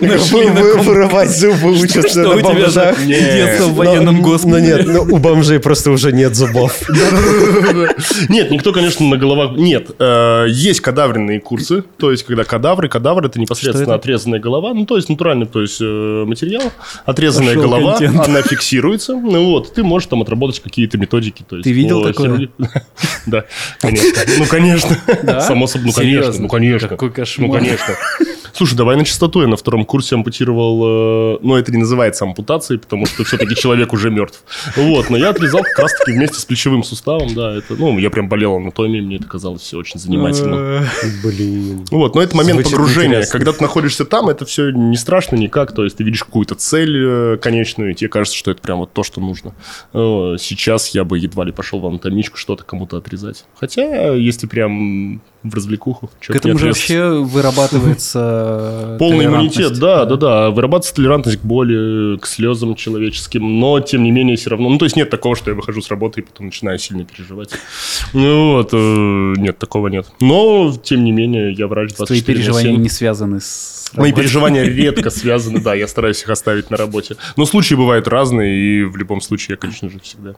ну, на Вы- ком- Вырывать зубы учатся на бомжах. детство в Но- военном Ну госпитале? нет, ну, у бомжей просто уже нет зубов. Нет, никто, конечно, на головах... Нет, э, есть кадавренные курсы, то есть, когда кадавры, кадавр это непосредственно отрезанная голова, ну, то есть, натуральный, то есть, э, материал, отрезанная голова, она фиксируется, ну, вот, ты можешь там отработать какие-то методики, то есть... Ты видел такое? Да, конечно. Ну, конечно. Само собой, ну, конечно, ну, конечно. Какой кошмар. Ну, конечно. Слушай, давай на чистоту. Я на втором курсе ампутировал... э, Ну, это не называется ампутацией, потому что все-таки человек уже мертв. Вот, но я отрезал как раз-таки вместе с плечевым суставом, да. Это, ну, я прям болел анатомией, мне это казалось все очень занимательно. Э, Блин. Вот, но это момент погружения. Когда ты находишься там, это все не страшно никак. То есть ты видишь какую-то цель э, конечную, и тебе кажется, что это прям вот то, что нужно. Сейчас я бы едва ли пошел в анатомичку что-то кому-то отрезать. Хотя, если прям в развлекуху, чё К этому же вообще вырабатывается Полный иммунитет, да, да, да. Вырабатывается толерантность к боли, к слезам человеческим, но тем не менее все равно. Ну, то есть нет такого, что я выхожу с работы и потом начинаю сильно переживать. Ну вот, э, нет, такого нет. Но, тем не менее, я врач 24 Твои переживания 7. не связаны с Мои переживания редко связаны, да, я стараюсь их оставить на работе. Но случаи бывают разные, и в любом случае я, конечно же, всегда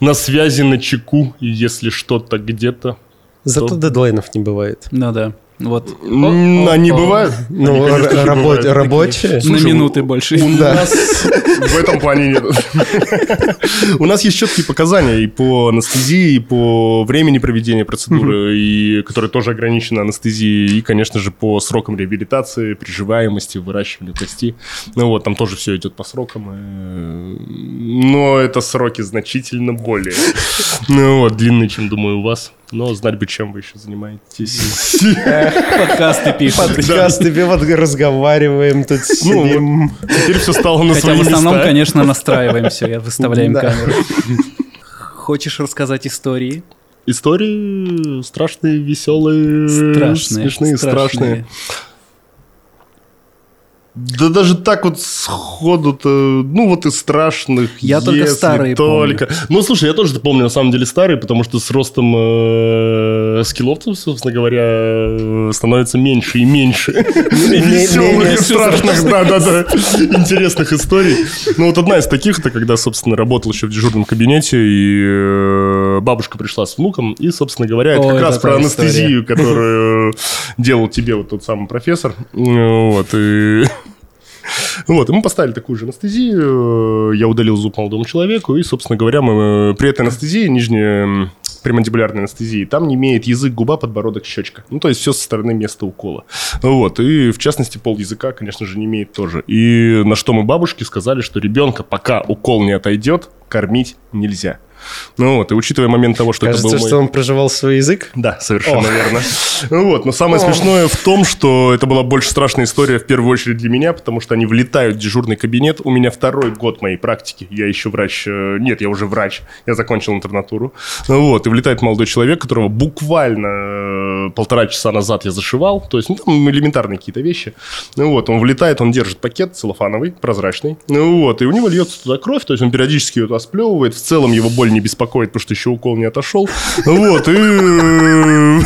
на связи, на чеку, если что-то где-то... Зато То- дедлайнов не бывает. Ну да. Вот. Они бывают? Ну, конечно же, р- рабо- бывают. рабочие. На минуты больше. У Да. нас в этом плане нет. У нас есть четкие показания и по анестезии, и по времени проведения процедуры, и которые тоже ограничены анестезией, и, конечно же, по срокам реабилитации, приживаемости, выращивания кости. Ну вот, там тоже все идет по срокам. э, Но это сроки значительно более ну, вот, длинные, чем, думаю, у вас. Но знать бы, чем вы еще занимаетесь. Подкасты пишут. Подкаст, тебе вот разговариваем, тут Ну, сидим. Теперь все стало на Хотя свои в основном, конечно, настраиваем все, я выставляем камеру. Хочешь рассказать истории? Истории страшные, веселые, Страшные. смешные, страшные. Да даже так вот сходу-то, ну вот и страшных. Я только старые только. Ну, слушай, я тоже помню, на самом деле, старые, потому что с ростом э, скилловцев, собственно говоря, э, становится меньше и меньше. Веселых менее и страшных, да-да-да, интересных историй. Ну, вот одна из таких, это когда, собственно, работал еще в дежурном кабинете, и э, бабушка пришла с внуком, и, собственно говоря, это как раз про анестезию, которую делал тебе вот тот самый профессор. Ну, Вот, и... Вот, мы поставили такую же анестезию, я удалил зуб молодому человеку, и, собственно говоря, мы э, при этой анестезии, нижняя м, премандибулярной анестезии, там не имеет язык, губа, подбородок, щечка. Ну, то есть все со стороны места укола. Вот, и в частности пол языка, конечно же, не имеет тоже. И на что мы бабушке сказали, что ребенка, пока укол не отойдет, кормить нельзя. Ну вот, и учитывая момент того, что это Кажется, был мой... что он проживал свой язык. Да, совершенно верно. Вот, но самое смешное в том, что это была больше страшная история в первую очередь для меня, потому что они влетают в дежурный кабинет. У меня второй год моей практики. Я еще врач... э, Нет, я уже врач. Я закончил интернатуру. Вот, и влетает молодой человек, которого буквально э, полтора часа назад я зашивал. То есть, ну, там элементарные какие-то вещи. Ну вот, он влетает, он держит пакет целлофановый, прозрачный. Ну вот, и у него льется туда кровь, то есть он периодически ее туда сплевывает. В целом его боль боль не беспокоит, потому что еще укол не отошел. Вот, и э,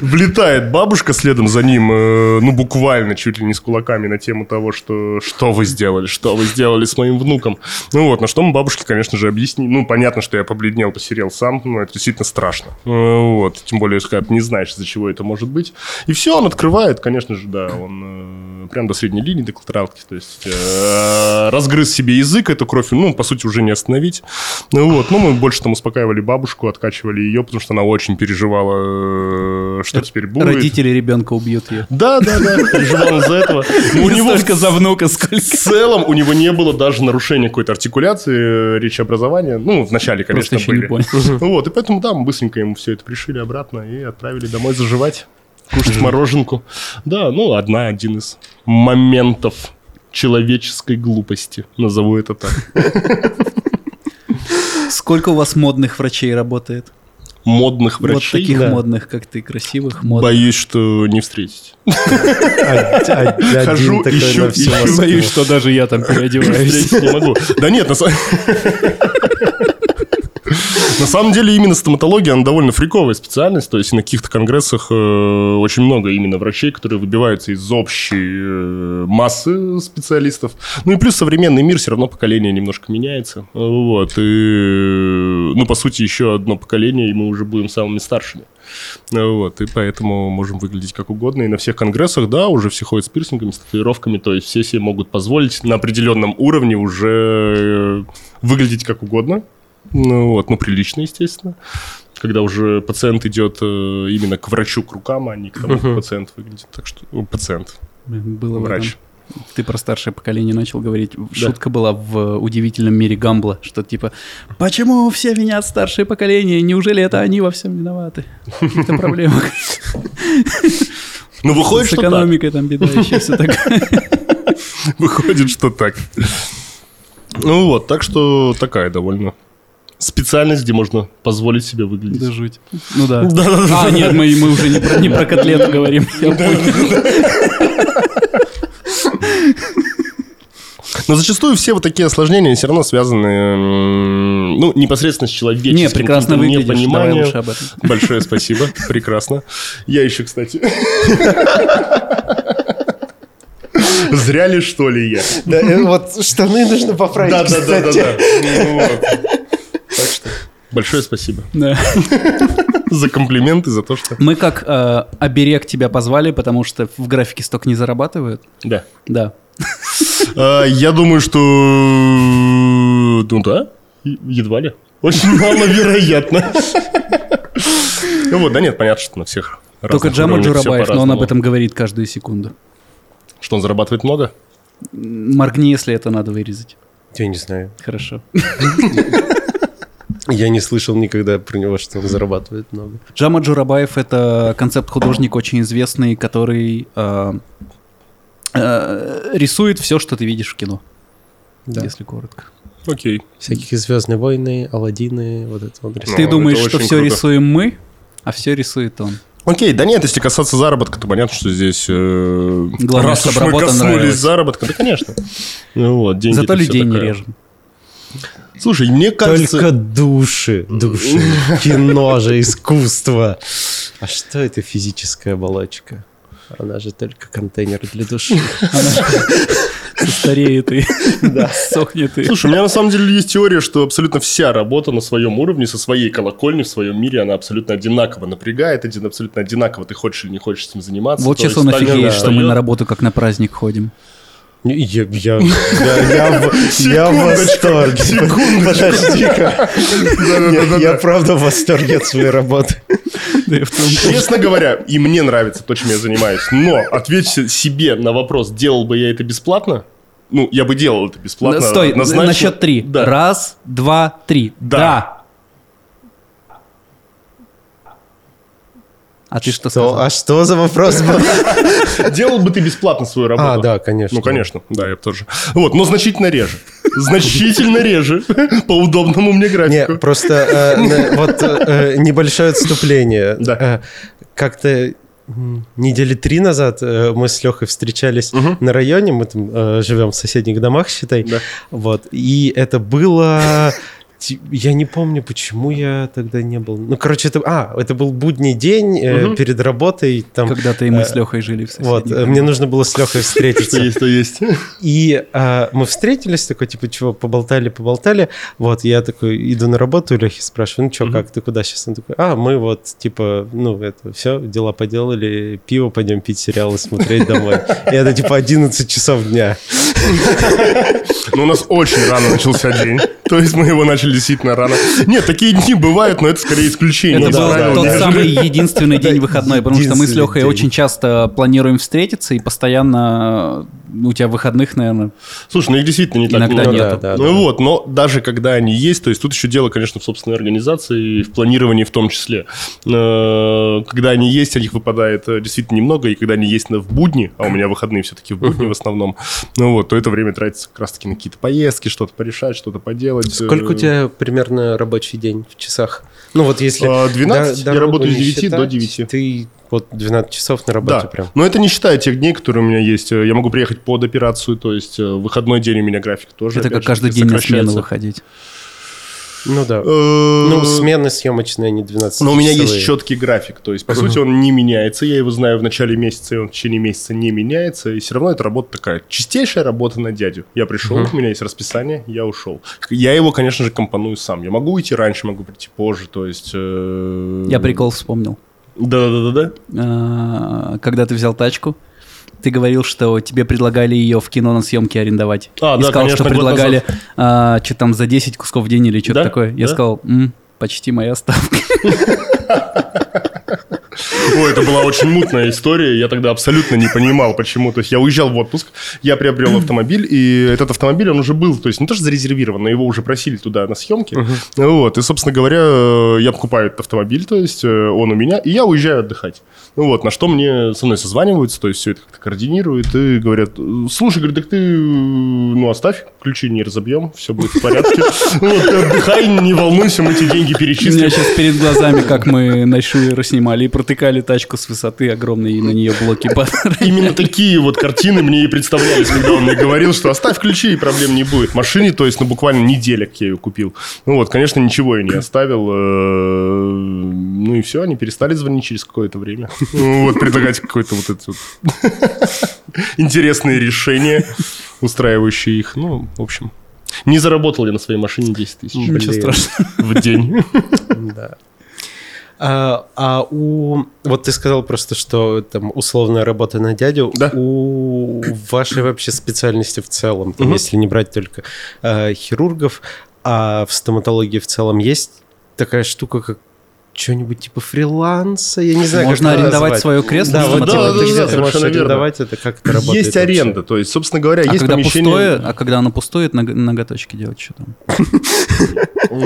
влетает бабушка следом за ним, э, ну, буквально чуть ли не с кулаками на тему того, что что вы сделали, что вы сделали с моим внуком. Ну вот, на что мы бабушке, конечно же, объяснили. Ну, понятно, что я побледнел, посерел сам, но это действительно страшно. Э, Вот, тем более, когда ты не знаешь, из-за чего это может быть. И все, он открывает, конечно же, да, он э, прям до средней линии, до коллатералки, то есть э, разгрыз себе язык, эту кровь, ну, по сути, уже не остановить. Ну вот, ну, мы больше там успокаивали бабушку, откачивали ее, потому что она очень переживала, э, что теперь будет. Родители ребенка убьют ее. Да, да, да, переживал из-за этого. Но у Не него столько за внука, сколько... в целом у него не было даже нарушения какой-то артикуляции, э, речеобразования. Ну, вначале, конечно, Просто еще не были. Ну Вот, и поэтому, да, мы быстренько ему все это пришили обратно и отправили домой заживать, кушать мороженку. Да, ну, одна, один из моментов человеческой глупости, назову это так. Сколько у вас модных врачей работает? Модных Вот врачей. таких да. модных, как ты, красивых, модных. Боюсь, что не встретить. Хожу, ищу. Боюсь, что даже я там переодеваюсь. Встретить не могу. Да нет, на самом На самом деле именно стоматология, она довольно фриковая специальность, то есть на каких-то конгрессах э, очень много именно врачей, которые выбиваются из общей э, массы специалистов. Ну и плюс современный мир, все равно поколение немножко меняется. Вот, и, ну, по сути, еще одно поколение, и мы уже будем самыми старшими. Вот, и поэтому можем выглядеть как угодно. И на всех конгрессах, да, уже все ходят с пирсингами, с татуировками, то есть все себе могут позволить на определенном уровне уже э, выглядеть как угодно. Ну вот, ну прилично, естественно. Когда уже пациент идет э, именно к врачу, к рукам, а не к тому, как пациент выглядит. Так что, ну, пациент, Было врач. Ты про старшее поколение начал говорить. Шутка была в удивительном мире Гамбла, что типа, почему все винят старшее поколение? Неужели это они во всем виноваты? В каких-то проблемах. Ну, выходит, С что так. экономикой там беда еще все такое. Выходит, что так. Ну вот, так что такая довольно специальность, где можно позволить себе выглядеть. Да жуть. Ну да. Да-да-да. А, нет, мы, мы уже не про, не про котлету говорим. Я понял. Но зачастую все вот такие осложнения все равно связаны, ну, непосредственно с человеческим Не, прекрасно выглядишь. Давай лучше об этом. Большое спасибо, прекрасно. Я еще, кстати. Зря ли, что ли, я? Да, э, вот штаны нужно поправить, Да, большое спасибо Да. за комплименты, за то, что... Мы как э, оберег тебя позвали, потому что в графике столько не зарабатывают. Да. Да. А, Я думаю, что... Ну да, едва ли. Очень маловероятно. Ну вот, да нет, понятно, что на всех Только Джама Джурабаев, но он об этом говорит каждую секунду. Что он зарабатывает много? Моргни, если это надо вырезать. Я не знаю. Хорошо. Я не слышал никогда про него, что он зарабатывает много. Джама Джурабаев — это концепт-художник очень известный, который э, э, рисует все, что ты видишь в кино, Да. если коротко. Окей. Всякие «Звездные войны», «Аладдины», вот это он рисует. Ну, ты думаешь, что все круто. рисуем мы, а все рисует он. Окей, да нет, если касаться заработка, то понятно, что здесь... э, Главное, раз уж мы коснулись нравилась. заработка, да, конечно. Ну вот, деньги Зато людей не режем. Слушай, мне кажется... Только души, души. Кино же, искусство. А что это физическая оболочка? Она же только контейнер для души. Стареет и сохнет и... Слушай, у меня на самом деле есть теория, что абсолютно вся работа на своем уровне, со своей колокольни в своем мире, она абсолютно одинаково напрягает, один абсолютно одинаково ты хочешь или не хочешь этим заниматься. Вот сейчас есть он офигеет, что мы на работу как на праздник ходим. Я, я, я, я, в- я в восторге. Подожди-ка. Я правда в восторге от своей работы. Честно говоря, и мне нравится то, чем я занимаюсь. Но ответь себе на вопрос, делал бы я это бесплатно? Ну, я бы делал это бесплатно. Стой, на счет три. Раз, два, три. Да. А ты что Что? сказал? А что за вопрос был? Делал бы ты бесплатно свою работу? А, да, конечно. Ну, конечно, да, я бы тоже. Вот, но значительно реже. Значительно реже. По удобному мне Не, графику. просто э, вот э, небольшое отступление. Да. Э, Как-то недели три назад мы с Лехой встречались на районе, мы там э, живем в соседних домах, считай. Да. Вот. И это было Я не помню, почему я тогда не был. Ну, короче, это... А, это был будний день э, Мгм. перед работой. Там, Когда-то и мы э, с Лехой жили в соседнем вот, э, мне нужно было с Лехой встретиться. Что есть, то есть. И а, мы встретились, такой, типа, чего, поболтали, поболтали. Вот, я такой иду на работу, у Лехи спрашиваю, ну что, как, ты куда сейчас? Он такой, а, мы вот, типа, ну, это, все, дела поделали, пиво пойдем пить, сериалы смотреть домой. И это, типа, 11 часов дня. Ну, у нас очень рано начался день. То есть мы его начали действительно рано. Нет, такие дни бывают, но это скорее исключение. Это был тот самый единственный день выходной, потому что мы с Лехой очень часто планируем встретиться, и постоянно э, у тебя выходных, наверное, Слушай, ну их действительно не так иногда много. Ну нету. да, да, ну да. вот, но даже когда они есть, то есть тут еще дело, конечно, в собственной организации и в планировании в том числе. Э, Когда они есть, о них выпадает э, действительно немного, и когда они есть на- в будни, а у меня выходные все-таки в будни в основном, ну вот, то это время тратится как раз-таки на какие-то поездки, что-то порешать, что-то поделать. Сколько у Э, примерно рабочий день в часах? Ну вот если... А, 12, до- я дорогу работаю с не 9 до считать, 9. Ты вот 12 часов на работе Да, прям. но это не считая тех дней, которые у меня есть. Я могу приехать под операцию, то есть э, выходной день у меня график тоже. Это как же, каждый день на смену выходить. Ну да. Э, Ну, смены съемочные, они 12 Но у меня есть четкий график, то есть, по сути, он не меняется, я его знаю в начале месяца, и он в течение месяца не меняется, и все равно эта работа такая, чистейшая работа на дядю. Я пришел, у меня есть расписание, я ушел. Я его, конечно же, компоную сам. Я могу уйти раньше, могу прийти позже, то есть... э, Я прикол вспомнил. Да-да-да-да. А, Когда ты взял тачку, ты говорил, что тебе предлагали ее в кино на съемке арендовать. А, И да, сказал, конечно, что предлагали что там за 10 кусков в день или что-то Да, такое. Я да. сказал, «М, почти моя ставка. Ой, это была очень мутная история. Я тогда абсолютно не понимал, почему. То есть я уезжал в отпуск, я приобрел автомобиль, и этот автомобиль, он уже был, то есть не то, что зарезервирован, но его уже просили туда на съемки. Вот, и, собственно говоря, э, я покупаю этот автомобиль, то есть э, он у меня, и я уезжаю отдыхать. Ну вот, на что мне со мной созваниваются, то есть все это как-то координируют, и говорят, слушай, говорит, так ты, э, ну, оставь, ключи не разобьем, все будет в порядке. Вот, отдыхай, не волнуйся, мы тебе деньги У меня перечислим. сейчас перед глазами, как мы на Шуера снимали и протыкали тачку с высоты огромной, и на нее блоки. Именно такие вот картины мне и представлялись, когда он мне говорил, что оставь ключи, и проблем не будет. Машине, то есть, ну, буквально неделя, как я ее купил. Ну вот, конечно, ничего я не оставил. э, Ну и все, они перестали звонить через какое-то время. Ну Вот, предлагать какое-то вот это вот интересные решения, устраивающие их. Ну, в общем, не заработал я на своей машине 10 тысяч Ничего страшного. в день. Да. А, а у... Вот ты сказал просто, что там условная работа на дядю. Да. У вашей вообще специальности в целом, там, Мгм. если не брать только э, хирургов, а в стоматологии в целом есть такая штука, как что-нибудь типа фриланса, я не знаю, Можно арендовать назвать. свое кресло Да, вот Да, типа, да, ты да, можешь совершенно верно. арендовать это, как это работает Есть вообще? аренда, то есть, собственно говоря, А есть когда помещение... пустое, а когда оно пустое, ног- ноготочки делать что там?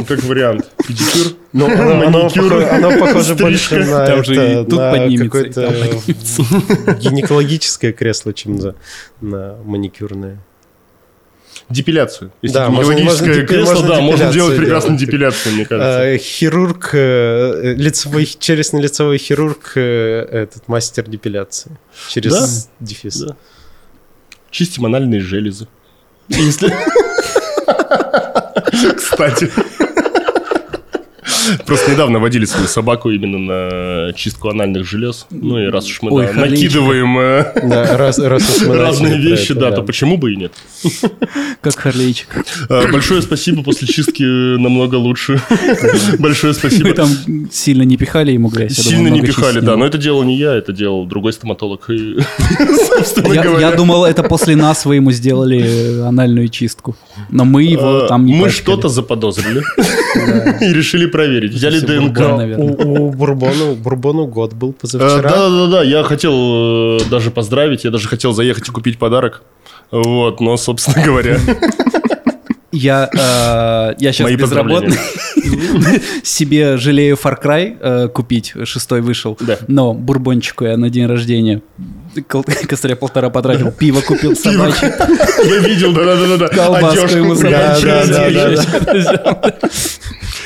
Как вариант. Педикюр. Ну, Маникюр, похоже, оно похоже больше на, какое-то гинекологическое кресло, чем за, на маникюрное. Депиляцию. Если Да, можно- можно кресло, можно да, можно делать прекрасно делать. депиляцию, мне кажется. Э, хирург, э, лицевой, челюстно-лицевой хирург, э, этот мастер депиляции. Через Да? дефис. Да. Чистим анальные железы. Кстати. Просто недавно водили свою собаку именно на чистку анальных желез. Ну и раз уж мы Ой, да, накидываем э, Да, раз, раз уж мы разные вещи, это, да, то почему бы и нет? Как Харлейчик. Э, Большое спасибо, после чистки намного лучше. Большое спасибо. там сильно не пихали ему грязь. Сильно не пихали, да, но это делал не я, это делал другой стоматолог. Я, думал, это после нас вы ему сделали анальную чистку. Но мы его э, там не мы что-то заподозрили и решили проверить. Взяли Все ДНК. У, у Бурбону, Бурбону год был Э, позавчера. Да-да-да, я хотел э, даже поздравить, я даже хотел заехать и купить подарок. Вот, но, собственно говоря, Я, э, я сейчас Мои безработный. Себе жалею Far Cry э, купить, шестой вышел. Да. Но бурбончику я на день рождения косаря полтора потратил, пиво купил собачье, я видел, да-да-да, колбаску ему собачью.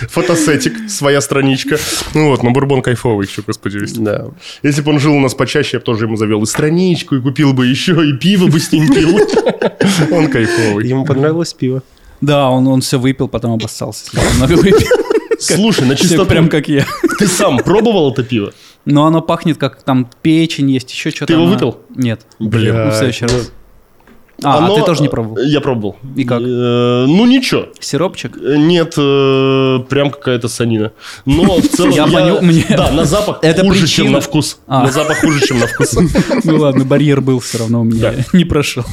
фотосетик, своя страничка. Ну вот, но бурбон кайфовый еще, господи. Да. Если бы он жил у нас почаще, я бы тоже ему завел и страничку, и купил бы еще, и пиво бы с ним пил. Он кайфовый. Ему понравилось пиво. Да, он, он все выпил, потом обоссался. Много выпил. Слушай, на чистоту, Прям как я. ты сам пробовал это пиво? Но оно пахнет как там печень есть, еще что-то. Ты его выпил? Нет. Блин. Ну, в следующий раз. А, а Оно- ты тоже не пробовал? Я пробовал. И как? Э, ну, ничего. Сиропчик? Э, Нет, э, прям какая-то санина. Но в целом Я мне- Да, на запах хуже, чем на вкус. А. На запах хуже, чем на вкус. Ну ладно, барьер был все равно у меня. Не прошел.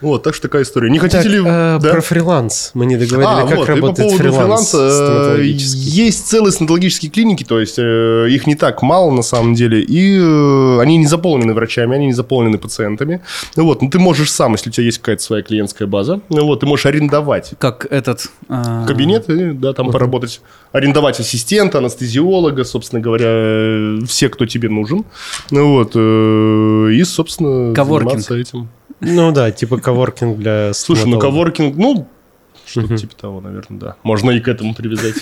Вот, так что такая история. Не хотите Так, ли... э, Да? Про фриланс. Мы не договорили, А, как вот, по работает поводу фриланс фриланса, э, есть целые стоматологические клиники, то есть э, их не так мало на самом деле, и э, они не заполнены врачами, они не заполнены пациентами. Вот, ну ты можешь сам, если у тебя есть какая-то своя клиентская база, ну вот, ты можешь арендовать Как этот... а, кабинет и, да, там поработать, арендовать ассистента, анестезиолога, собственно говоря, э, все, кто тебе нужен, ну вот, э, и, собственно, Коворкинг. заниматься этим. Ну да, типа коворкинг для Слушай, ну коворкинг, ну, что-то типа того, наверное, да. Можно и к этому привязать.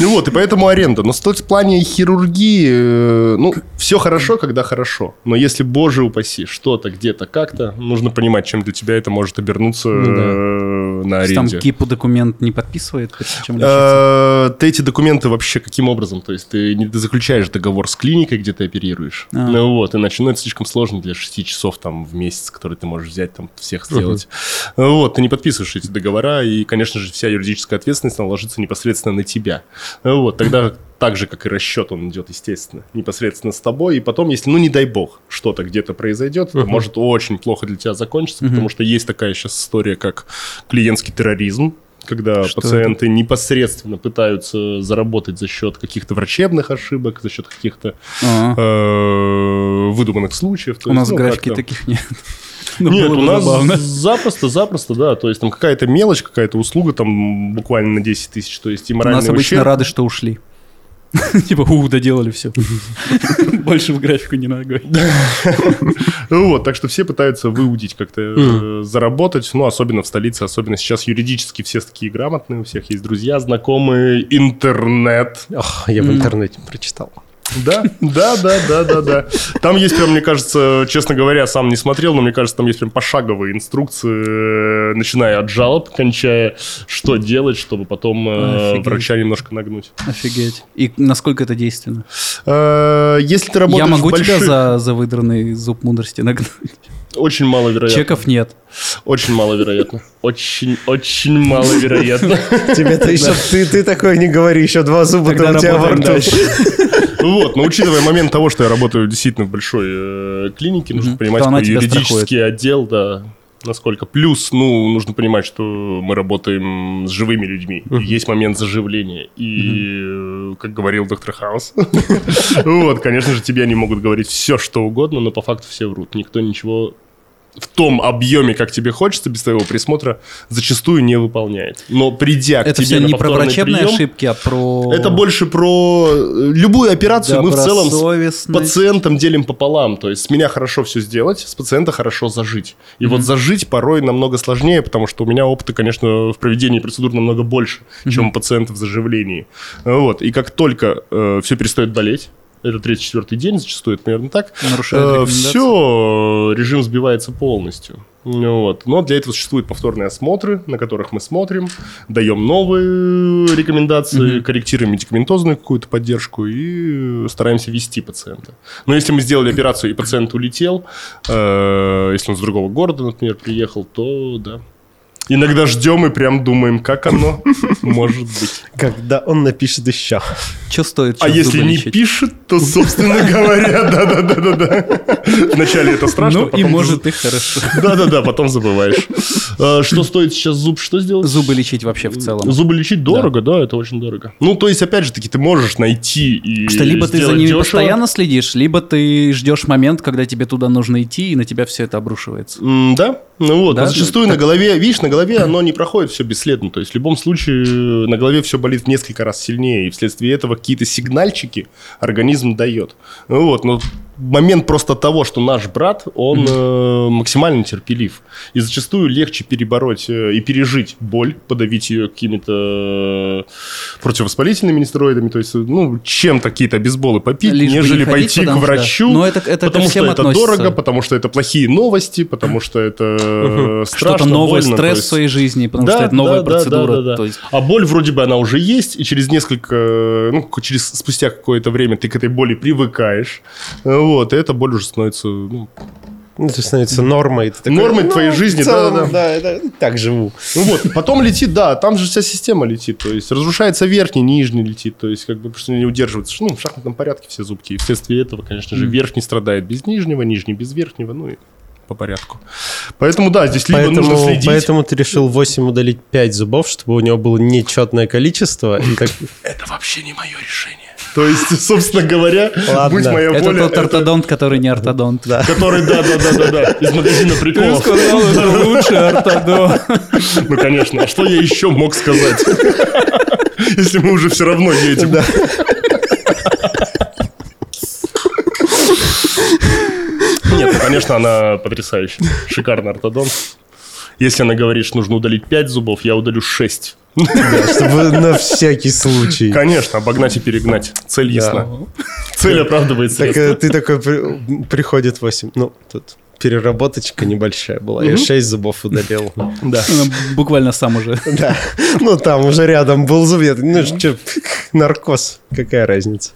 Ну вот, и поэтому аренда. Но точки плане хирургии, э, ну, все хорошо, когда хорошо. Но если, боже упаси, что-то где-то как-то, нужно понимать, чем для тебя это может обернуться Ну э, на есть Там аренде. КИПу документ не подписывает? Э, Ты эти документы вообще каким образом? То есть ты не заключаешь договор с клиникой, где ты оперируешь. А. Ну вот, иначе ну, это слишком сложно для 6 часов там в месяц, которые ты можешь взять, там всех сделать. Вот, ты не подписываешь эти договора, и, конечно же, вся юридическая ответственность она ложится непосредственно на тебя. Вот, тогда так же, как и расчет, он идет, естественно, непосредственно с тобой. И потом, если, ну, не дай бог, что-то где-то произойдет, это Мгм. может очень плохо для тебя закончиться, Мгм. потому что есть такая сейчас история, как клиентский терроризм, когда Что пациенты непосредственно пытаются заработать за счет каких-то врачебных ошибок, за счет каких-то А, э, выдуманных случаев. У есть, нас ну, графике как-то- таких нет. Ну, Нет, у нас забавно. запросто, запросто, да. То есть там какая-то мелочь, какая-то услуга там буквально на 10 тысяч. То есть и У моральный нас обычно ущерб. рады, что ушли. Типа, у, доделали все. Больше в графику не надо говорить. Вот, так что все пытаются выудить как-то, э, заработать. Ну, особенно в столице, особенно сейчас юридически все такие грамотные, у всех есть друзья, знакомые, интернет. Ох, я в интернете прочитал. Да, да, да, да, да, да. Там есть прям, мне кажется, честно говоря, сам не смотрел, но мне кажется, там есть прям пошаговые инструкции, э, начиная от жалоб, кончая, что делать, чтобы потом э, Офигеть. врача немножко нагнуть. Офигеть. И насколько это действенно? Э, Если ты работаешь Я могу в больших... тебя за, за выдранный зуб мудрости нагнуть? Очень маловероятно. Чеков нет. Очень маловероятно. Очень, очень маловероятно. Тебе-то еще... Ты, ты такой не говори, еще два зуба у тебя во рту. Дальше. Вот, но учитывая момент того, что я работаю действительно в большой э, клинике, нужно понимать, какой юридический отдел, да, насколько. Плюс, ну, нужно понимать, что мы работаем с живыми людьми. Есть момент заживления. И, э, как говорил доктор Хаус, вот, конечно же, тебе они могут говорить все, что угодно, но по факту все врут. Никто ничего в том объеме, как тебе хочется, без твоего присмотра, зачастую не выполняет. Но придя к Это тебе все на не про врачебные прием, ошибки, а про... это больше про э, любую операцию. мы в целом с пациентом делим пополам. То есть с меня хорошо все сделать, с пациента хорошо зажить. И вот зажить порой намного сложнее, потому что у меня опыта, конечно, в проведении процедур намного больше, чем у пациента в заживлении. Вот. И как только все перестает болеть, это третий-четвертый день, зачастую это примерно так, Нарушает рекомендации. все, режим сбивается полностью. Вот. Но для этого существуют повторные осмотры, на которых мы смотрим, даем новые рекомендации, Мгм. корректируем медикаментозную какую-то поддержку и стараемся вести пациента. Но если мы сделали операцию и пациент улетел, э, если он с другого города, например, приехал, то да. Иногда ждем и прям думаем, как оно может быть. Когда он напишет еще. Что стоит А если не пишет, то, собственно говоря, да-да-да-да-да. Вначале это страшно, Ну и может и хорошо. Да-да-да, потом забываешь. А, Что стоит сейчас зуб? Что сделать? Зубы лечить вообще в целом. Зубы лечить дорого, да, это очень дорого. Ну, то есть, опять же таки, ты можешь найти и Что либо ты за ними постоянно следишь, либо ты ждешь момент, когда тебе туда нужно идти, и на тебя все это обрушивается. Да, ну вот, зачастую на голове, видишь, на голове оно не проходит все бесследно. То есть, в любом случае, на голове все болит в несколько раз сильнее, и вследствие этого какие-то сигнальчики организм дает. Ну вот, но момент просто того, что наш брат, он э, максимально терпелив. И зачастую легче перебороть э, и пережить боль, подавить ее какими-то э, противовоспалительными нестероидами, то есть, ну, чем-то какие-то бейсболы попить, Лишь нежели ходить, пойти к потому врачу. Но это- это потому что это относится. дорого, потому что это плохие новости, потому что это э, страшно, Что-то новое, больно, стресс в есть- своей жизни, потому что это новая процедура. То есть А боль вроде бы она уже есть, и через несколько, ну, к- через спустя какое-то время ты к этой боли привыкаешь, вот, и эта боль уже становится, ну, Ну, это становится нормой. Такой, Нормой ну, твоей жизни, целом, да-да-да. Да, это- так живу. ну вот, потом летит, да, там же вся система летит, то есть разрушается верхний, нижний летит, то есть как бы что не удерживается, ну, в шахматном порядке все зубки, и вследствие этого, конечно же, верхний страдает без нижнего, нижний без верхнего, ну и по порядку. Поэтому, да, здесь либо Поэтому, нужно следить. поэтому ты решил 8 удалить 5 зубов, чтобы у него было нечетное количество. Это вообще не мое решение. То есть, собственно говоря, Ладно. будь моя это воля, тот это- ортодонт, который не ортодонт. да. который, да, да, да, да, да, из магазина приколов. сказал, это лучший ортодонт. Ну, конечно. А что я еще мог сказать? Если мы уже все равно едем. Да. Нет, ну, конечно, она потрясающая. Шикарный ортодонт. Если она говорит, что нужно удалить 5 зубов, я удалю 6. Да, чтобы на всякий случай. Конечно, обогнать и перегнать. Цель ясна. Цель оправдывает Так средства. э, ты такой, при- приходит 8. Ну, тут переработочка небольшая была. Я 6 зубов удалил. Да. Буквально сам уже. Да. Ну, там уже рядом был зуб. Я Ну, что, наркоз. Какая разница?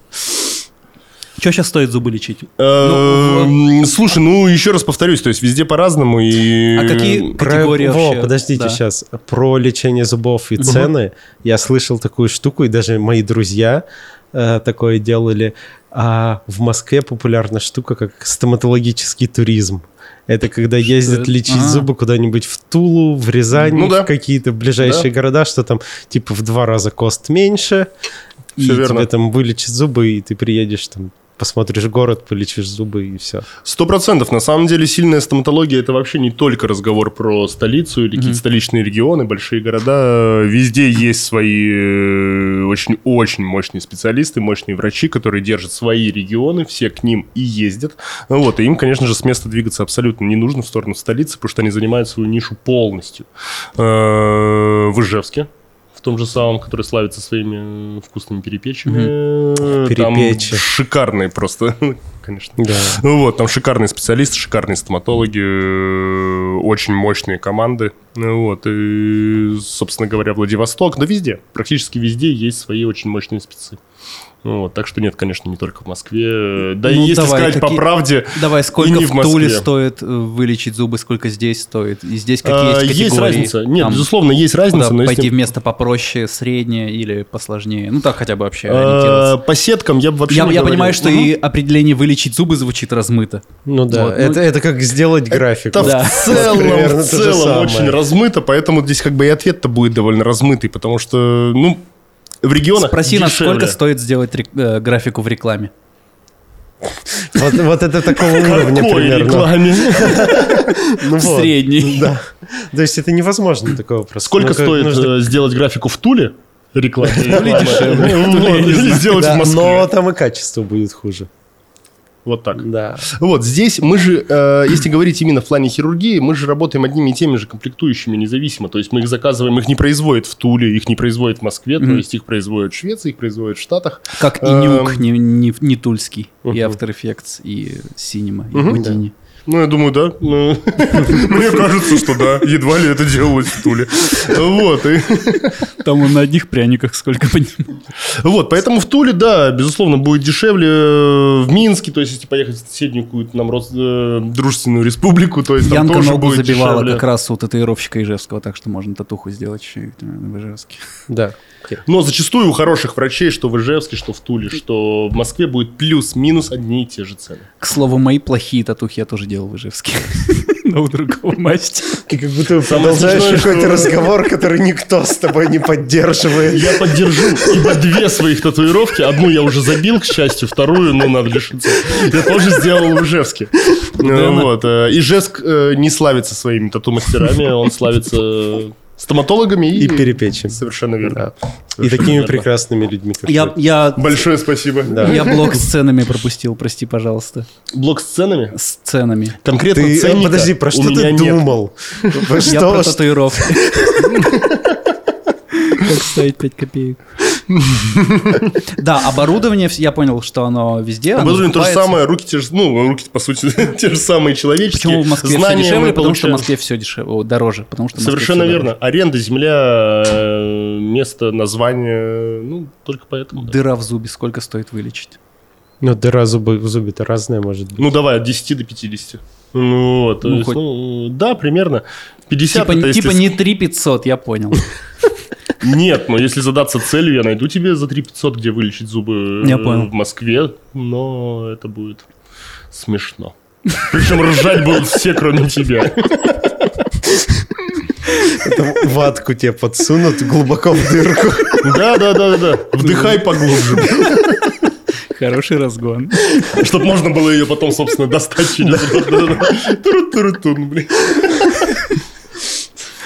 Что сейчас стоит зубы лечить? Эм, Слушай, ну еще раз повторюсь, то есть везде по-разному и... А какие категории Во, вообще? подождите Да. сейчас. Про лечение зубов и цены. Я слышал такую штуку, и даже мои друзья э, такое делали. А в Москве популярна штука, как стоматологический туризм. Это когда ездят это? лечить Ага. зубы куда-нибудь в Тулу, в Рязань, Ну да. в какие-то ближайшие города, что там типа в два раза кост меньше. И Всё верно. тебе там вылечат зубы, и ты приедешь там посмотришь город, полечишь зубы и все. Сто процентов. На самом деле сильная стоматология это вообще не только разговор про столицу или какие-то столичные регионы, большие города. Везде есть свои э, очень-очень мощные специалисты, мощные врачи, которые держат свои регионы, все к ним и ездят. Вот, и им, конечно же, с места двигаться абсолютно не нужно в сторону столицы, потому что они занимают свою нишу полностью. Э, В Ижевске, в том же самом, который славится своими э, вкусными перепечами. Э, Там Перепечи. шикарные просто, конечно. Да. Ну вот, там шикарные специалисты, шикарные стоматологи, э, очень мощные команды. Ну вот, и, собственно говоря, Владивосток, да везде, практически везде есть свои очень мощные спецы. Ну вот, так что нет, конечно, не только в Москве. Да и Ну, если давай, сказать по какие- правде, Давай, сколько не в, в. Туле стоит э, вылечить зубы, сколько здесь стоит? И здесь какие э, есть категории? есть разница. Нет, Там безусловно, есть куда разница, но пойти если... вместо попроще, среднее или посложнее? Ну так хотя бы вообще ориентироваться. По сеткам я бы вообще Я, не я говорил. понимаю, что Мгм. и определение вылечить зубы звучит размыто. Ну да, Вот, ну- это, это как сделать график. Это Да. в целом, примерно в целом самое. очень размыто, поэтому здесь как бы и ответ-то будет довольно размытый, потому что, ну, в регионах Спроси нас, дешевле. сколько стоит сделать рек- э, графику в рекламе. Вот, вот это такого уровня Какой примерно. рекламе? Ну В вот. средней. Да. То есть это невозможно такой вопрос. Сколько Ну, как стоит нужно- э, сделать графику в Туле? Реклама. дешевле. Ну, вот, Или сделать Да, в Москве. но там и качество будет хуже. Вот так. Да. Вот здесь мы же, э, если говорить именно в плане хирургии, мы же работаем одними и теми же комплектующими независимо. То есть мы их заказываем, их не производят в Туле, их не производят в Москве, то Мгм. есть их производят в Швеции, их производят в Штатах. Как и Эм. Нюк, не, не, не тульский. И Мгм. After Effects, и Cinema, и. Houdini. Ну, я думаю, да. Ну, Мне кажется, что да. Едва ли это делалось в Туле. Вот. и- Там он на одних пряниках сколько понимаю. Вот, поэтому в Туле, да, безусловно, будет дешевле э, в Минске, то есть если поехать в соседнюю какую-то нам э, дружественную республику, то есть там Янка тоже ногу будет забивала дешевле. как раз у татуировщика Ижевского, так что можно татуху сделать еще и в Ижевске. Да. Но зачастую у хороших врачей, что в Ижевске, что в Туле, что в Москве будет плюс-минус одни и те же цены. К слову, мои плохие татухи я тоже делал в Ижевске. Но у другого мастера. Ты как будто продолжаешь какой-то разговор, который никто с тобой не поддерживает. Я поддержу, ибо две своих татуировки, одну я уже забил, к счастью, вторую, ну, надо лишиться. Я тоже сделал в Ижевске. Да, Вот. э, Ижевск э, не славится своими тату-мастерами, он славится Стоматологами и... И перепечем. Совершенно верно. Да. И Совершенно такими верно. прекрасными людьми, как Я, я, Большое спасибо. Да. я блок с ценами пропустил, прости, пожалуйста. Блок с ценами? С ценами. Конкретно Ты, ценника подожди, про что ты думал? Про Я что? про татуировки. Как стоит 5 копеек. Да, оборудование, я понял, что оно везде. Оборудование то же самое, руки те же, ну, руки, по сути, те же самые человеческие. Почему в Москве все дешевле? Потому что в. Москве все дешевле, дороже. Потому что Совершенно верно. Аренда, земля, э, место, название, ну, только поэтому. Дыра в зубе сколько стоит вылечить? Ну, дыра зубы, в зубе-то разная может быть. Ну, давай, от 10 до 50. Ну, вот, то Ну, есть, хоть- ну, да, примерно. 50 Типа, это если типа с- не 3 500, я понял. Нет, но если задаться целью, я найду тебе за 3 500, где вылечить зубы э, Я понял. в Москве, но это будет смешно. Причем ржать будут все, кроме тебя. Там ватку тебе подсунут глубоко в дырку. Да, да, да, да, да. Вдыхай поглубже. Хороший разгон. Чтобы можно было ее потом, собственно, достать через рот. Да-да-да. Туру-туру-тун, блин.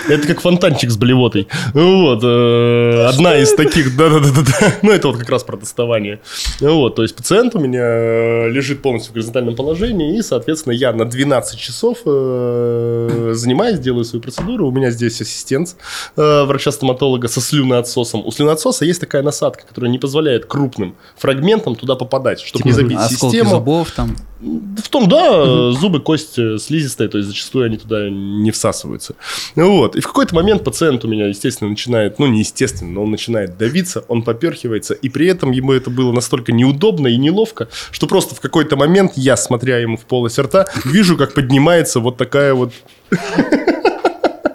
Это как фонтанчик с блевотой. Вот. э, Одна из таких, да-да-да-да. Ну, это вот как раз про доставание. Вот, то есть пациент у меня э, лежит полностью в горизонтальном положении, и, соответственно, я на 12 часов э, занимаюсь, делаю свою процедуру. У меня здесь ассистент врача-стоматолога со слюноотсосом. У слюноотсоса есть такая насадка, которая не позволяет крупным фрагментам туда попадать, чтобы не забить систему. зубов там. В том, да, зубы, кость слизистая, то есть зачастую они туда не всасываются. Вот. И в какой-то момент пациент у меня, естественно, начинает, ну, не естественно, но он начинает давиться, он поперхивается, и при этом ему это было настолько неудобно и неловко, что просто в какой-то момент я, смотря ему в полость рта, вижу, как поднимается вот такая вот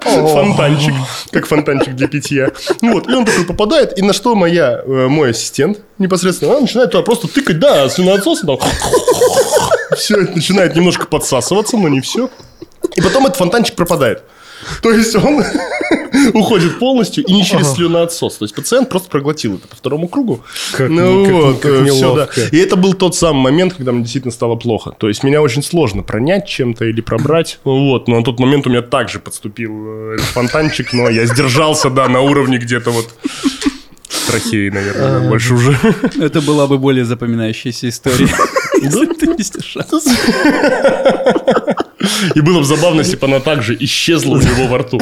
фонтанчик, как фонтанчик для питья. Вот, и он такой попадает, и на что моя, э, мой ассистент непосредственно, она начинает туда просто тыкать, да, слюноотсосом, там, все это начинает немножко подсасываться, но не все. И потом этот фонтанчик пропадает. То есть он уходит полностью и не через слюноотсос. То есть пациент просто проглотил это по второму кругу. Как- ну как- вот, как э, всё, да. И это был тот самый момент, когда мне действительно стало плохо. То есть меня очень сложно пронять чем-то или пробрать. Вот, но на тот момент у меня также подступил э, этот фонтанчик, но я сдержался, да, на уровне где-то вот трахеи, наверное, больше уже. Это была бы более запоминающаяся история. Если ты не сдержался. И было бы забавно, если бы она также исчезла у него во рту.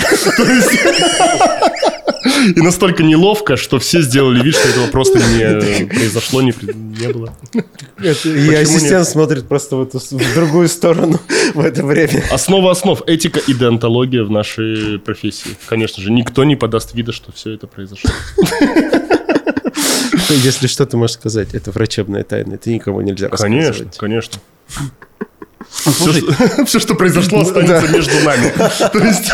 И настолько неловко, что все сделали вид, что этого просто не произошло, не, не было. Это- И ассистент нет? смотрит просто в, эту, в другую сторону в это время. Основа основ. Этика и деонтология в нашей профессии. Конечно же, никто не подаст вида, что все это произошло. Если что, ты можешь сказать, это врачебная тайна, это никому нельзя Конечно, рассказывать. конечно. Ну, Слушай, Все, что произошло, останется между нами. То есть...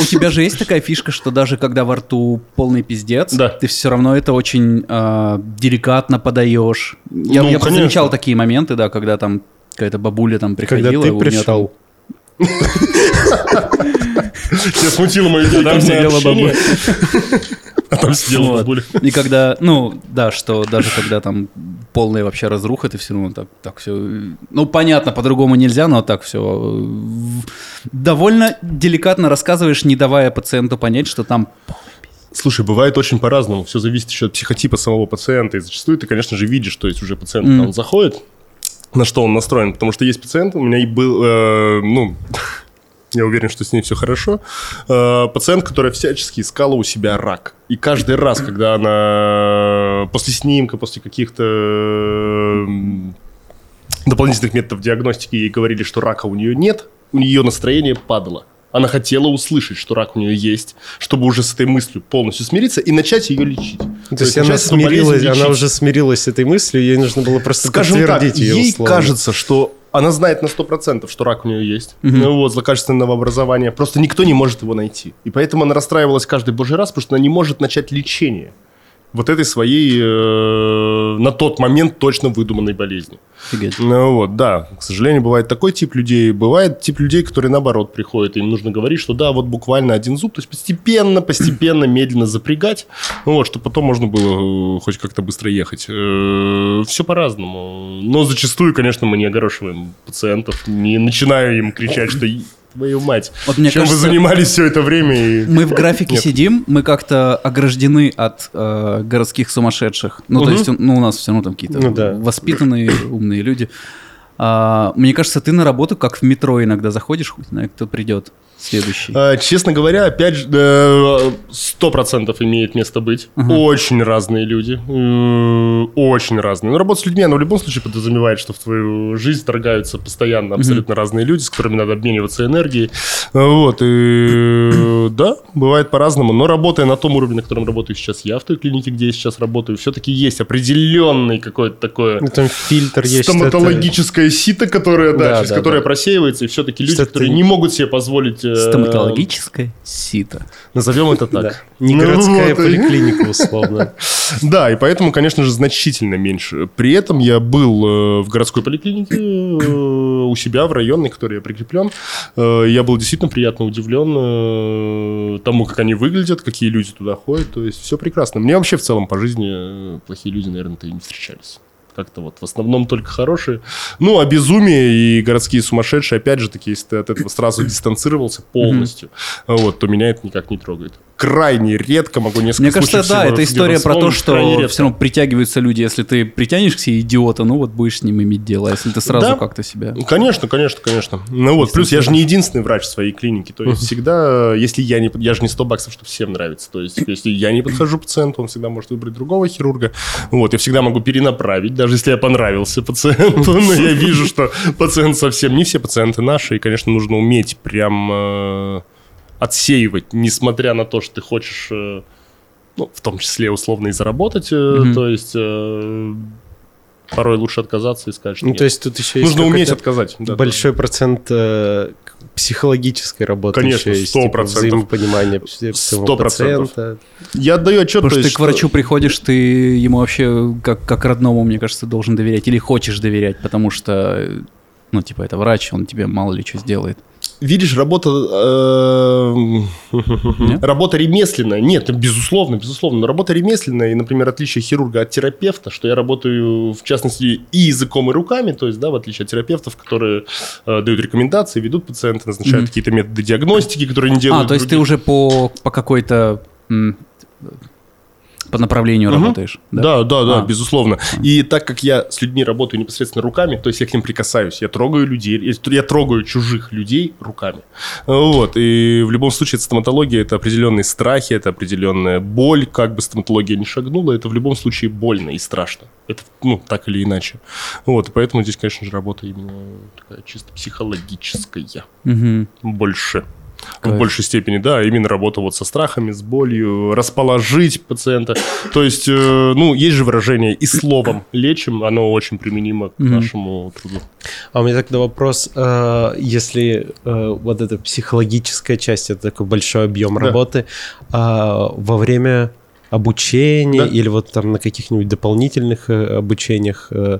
у тебя же есть такая фишка, что даже когда во рту полный пиздец, Да. ты все равно это очень а, деликатно подаешь. Я, Ну, я замечал такие моменты, да, когда там какая-то бабуля там Когда приходила, ты у неё там- пришел. Тебя смутило мое Там недавнее сидела общение. А там сидела бабуля. И когда, ну, да, что даже когда там полная вообще разруха, ты все равно так, так все... Ну, понятно, по-другому нельзя, но так все довольно деликатно рассказываешь, не давая пациенту понять, что там... Слушай, бывает очень по-разному. Все зависит еще от психотипа самого пациента. И зачастую ты, конечно же, видишь, то есть уже пациент, Мгм. он заходит, на что он настроен. Потому что есть пациент, у меня и был, э, ну, я уверен, что с ней все хорошо. Э, пациент, которая всячески искала у себя рак. И каждый раз, когда она после снимка, после каких-то дополнительных методов диагностики ей говорили, что рака у нее нет, у нее настроение падало. Она хотела услышать, что рак у нее есть, чтобы уже с этой мыслью полностью смириться и начать ее лечить. То есть она смирилась, она уже смирилась с этой мыслью, ей нужно было просто Скажем так, подтвердить ее ей условно. кажется, что она знает на 100%, что рак у нее есть. Мгм. Ну вот, злокачественного образования. Просто никто не может его найти. И поэтому она расстраивалась каждый божий раз, потому что она не может начать лечение вот этой своей э, на тот момент точно выдуманной болезни. Ну вот, да, к сожалению, бывает такой тип людей. Бывает тип людей, которые наоборот приходят, им нужно говорить, что да, вот буквально один зуб, то есть постепенно, постепенно, медленно запрягать, ну вот, чтобы потом можно было э, хоть как-то быстро ехать. Все по-разному. Но зачастую, конечно, мы не огорошиваем пациентов, не начинаю им кричать, что твою мать. Вот мне Чем кажется, вы занимались все это время? и- Мы в графике Нет. сидим, мы как-то ограждены от э, городских сумасшедших. Ну, то Мгм. есть, ну, у нас все равно там какие-то Ну да. воспитанные, умные люди. А, мне кажется, ты на работу как в метро иногда заходишь, хуй знает, кто придет следующий. А, Честно говоря, опять же, э, сто процентов имеет место быть. Мгм. Очень разные люди. Э, Очень разные. Но работа с людьми, она в любом случае подразумевает, что в твою жизнь вторгаются постоянно абсолютно разные люди, с которыми надо обмениваться энергией. А, Вот. И да, бывает по-разному. Но работая на том уровне, на котором работаю сейчас я, в той клинике, где я сейчас работаю, все-таки есть определенный какой-то такое... Ну, Там фильтр есть. Стоматологическое сито, которое, да, Да, через да, которое да. просеивается, и все-таки люди, которые ты- не могут себе позволить... э, Стоматологическое сито. Назовем это так. Не Ну городская и- поликлиника, условно. Да, и поэтому, конечно же, значительно меньше. При этом я был э, в городской поликлинике э, у себя в районной, который я прикреплен. Я был действительно приятно удивлен тому, как они выглядят, какие люди туда ходят. То есть все прекрасно. Мне вообще в целом по жизни плохие люди, наверное-то и не встречались. Как-то вот в основном только хорошие. Ну, а безумие и городские сумасшедшие, опять же таки, если ты от этого сразу дистанцировался полностью, вот, то меня это никак не трогает. Крайне редко могу несколько Мне кажется, да, это история про то, что все равно притягиваются люди. Если ты притянешь к себе идиота, ну вот будешь с ним иметь дело. А если ты сразу Да. как-то себя... Конечно, конечно, конечно. Ну вот, плюс я же не единственный врач в своей клинике. То есть всегда, если я не... Я же не 100 баксов, что всем нравится. То есть если я не подхожу пациенту, он всегда может выбрать другого хирурга. Вот, я всегда могу перенаправить, даже если я понравился пациенту. Но я вижу, что пациент совсем... Не все пациенты наши, и, конечно, нужно уметь прям э, отсеивать, несмотря на то, что ты хочешь... э, ну, в том числе условно и заработать, Мгм. то есть э, порой лучше отказаться и сказать, что Ну, нет. то есть тут еще есть Нужно уметь отказать. да, большой процент э, психологической работы. Конечно, еще есть, 100%. типа, взаимопонимание пс- своего 100%. пациента. Я отдаю отчет, Потому то что ты есть, к врачу приходишь, ты ему вообще как, как родному, мне кажется, должен доверять. Или хочешь доверять, потому что, ну, типа, это врач, он тебе мало ли что сделает. Видишь, работа... э? Работа ремесленная. Нет, безусловно, безусловно. Но работа ремесленная, и, например, отличие хирурга от терапевта, что я работаю, в частности, и языком, и руками, то есть, да, в отличие от терапевтов, которые э, дают рекомендации, ведут пациента, назначают Мгм. какие-то методы диагностики, которые не делают а, то есть ты другие. уже по, по какой-то... по направлению Мгм. работаешь. Да, да, да, А. безусловно. И так как я с людьми работаю непосредственно руками, то есть я к ним прикасаюсь, я трогаю людей, я трогаю чужих людей руками. Вот. И в любом случае, это стоматология, это определенные страхи, это определенная боль, как бы стоматология не шагнула, это в любом случае больно и страшно. Это, ну, так или иначе. Вот. И поэтому здесь, конечно же, работа именно такая чисто психологическая. Мгм. Больше. Кайф. В большей степени, да, именно работа вот со страхами, с болью, расположить пациента. То есть, э, ну, есть же выражение «и словом лечим», оно очень применимо к Мгм. нашему труду. А у меня тогда вопрос, э, если э, вот эта психологическая часть, это такой большой объем Да. работы, а во время обучения Да. или вот там на каких-нибудь дополнительных э, обучениях э,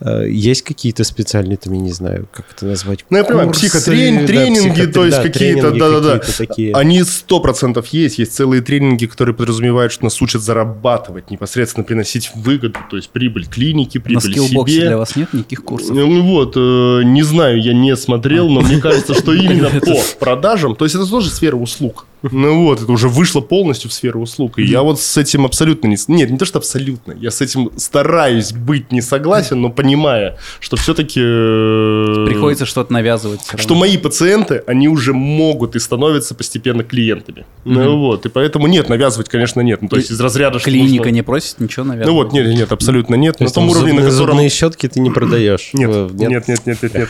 э, есть какие-то специальные, там, я не знаю, как это назвать? Ну, я понимаю, курсы, психотрени- да, тренинги, то есть да, какие-то, да-да-да. такие. Они сто процентов есть. Есть целые тренинги, которые подразумевают, что нас учат зарабатывать, непосредственно приносить выгоду, то есть прибыль клинике, На прибыль скиллбоксе себе. для вас нет никаких курсов? Ну вот, э, не знаю, я не смотрел, но мне кажется, что именно по продажам, то есть это тоже сфера услуг. Ну вот, это уже вышло полностью в сферу услуг. И я вот с этим абсолютно не... Нет, не то, что абсолютно. Я с этим стараюсь быть не согласен, но понимая, что все-таки... Приходится что-то навязывать. Что мои пациенты, они уже могут и становятся постепенно клиентами. Ну вот, и поэтому нет, навязывать, конечно, нет. Ну, то есть из разряда, Клиника не просит ничего навязывать. Ну вот, нет, нет, абсолютно нет. На том уровне, на котором... щетки ты не продаешь? Нет, Э, нет, нет, нет, нет.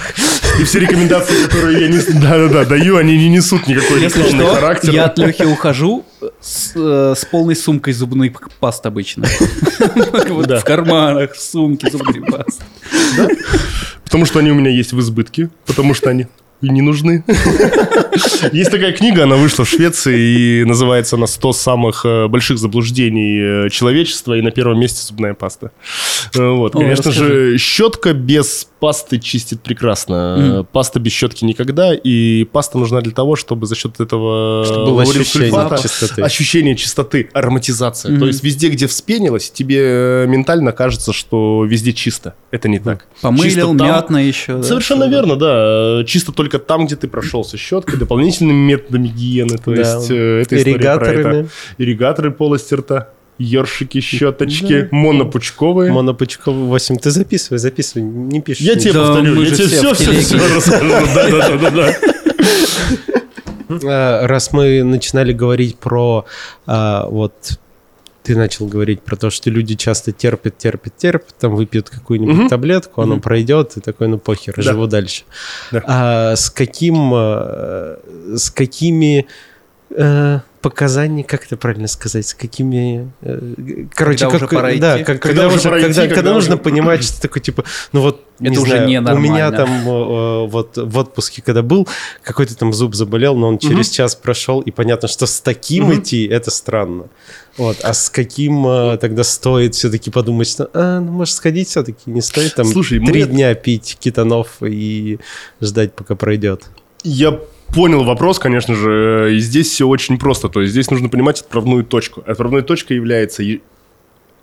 И все рекомендации, которые я даю, они не несут никакой рекламный характер. я от Лехи ухожу с, э, с полной сумкой зубных паст обычно. Вот. В карманах, в сумке зубные пасты. Потому что они у меня есть в избытке, потому что они и не нужны. Есть такая книга, она вышла в Швеции, и называется она «100 самых э, больших заблуждений э, человечества», и на первом месте зубная паста. Вот, Ой, конечно расскажи. же, щетка без пасты чистит прекрасно. Мгм. Паста без щетки никогда, и паста нужна для того, чтобы за счет этого Чтобы было ощущение сульфата чистоты. ощущение чистоты, ароматизация. Мгм. То есть везде, где вспенилось, тебе э, ментально кажется, что везде чисто. Это не так. Чисто Помылил, там- мятно еще. да, Совершенно всё. верно, да. Чисто только там, где ты прошелся щеткой, дополнительными методами гигиены. То Да. есть э, это история про это. Ирригаторы полости рта, ёршики, щеточки, Да. монопучковые. монопучковый 8. Ты записывай, записывай, не пиши. Я тебе Да, повторю, я тебе все все, все, расскажу. Да, да, да, да, да. Раз мы начинали говорить про а, вот ты начал говорить про то, что люди часто терпят, терпят, терпят, там выпьют какую-нибудь Мгм. таблетку, оно Мгм. пройдет, и такой, ну похер, Да. живу дальше. Да. А с каким, э, с какими э, показаниями, как это правильно сказать, с какими, э, короче, Когда как, уже пора да, идти? как- Когда когда, уже пора когда, идти, когда когда нужно уже- понимать, что такой типа, ну вот не Это уже знаю, у ненормально. меня там вот в отпуске, когда был, какой-то там зуб заболел, но он через час прошел, и понятно, что с таким Мгм. идти это странно. Вот, а с каким э, тогда стоит все-таки подумать, что, а, ну, может, сходить все-таки не стоит там Слушай, мы три это- дня пить кетанов и ждать, пока пройдет. Я понял вопрос, конечно же, и здесь все очень просто. То есть здесь нужно понимать отправную точку. Отправной точкой является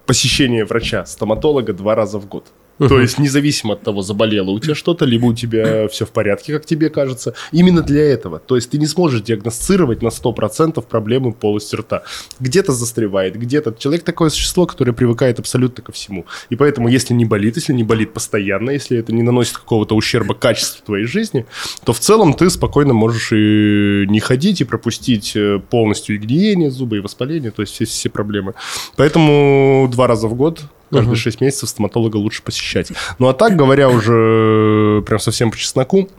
посещение врача, стоматолога два раза в год. То есть независимо от того, заболело у тебя что-то, либо у тебя все в порядке, как тебе кажется. Именно для этого. То есть ты не сможешь диагностировать на 100% проблемы полости рта. Где-то застревает, где-то. Человек такое существо, которое привыкает абсолютно ко всему. И поэтому, если не болит, если не болит постоянно, если это не наносит какого-то ущерба качеству твоей жизни, то в целом ты спокойно можешь и не ходить, и пропустить э, полностью и гниение зуба, и воспаление, то есть все, все проблемы. Поэтому два раза в год, каждые Мгм. 6 месяцев стоматолога лучше посещать. Ну а так, говоря уже э, прям совсем по чесноку,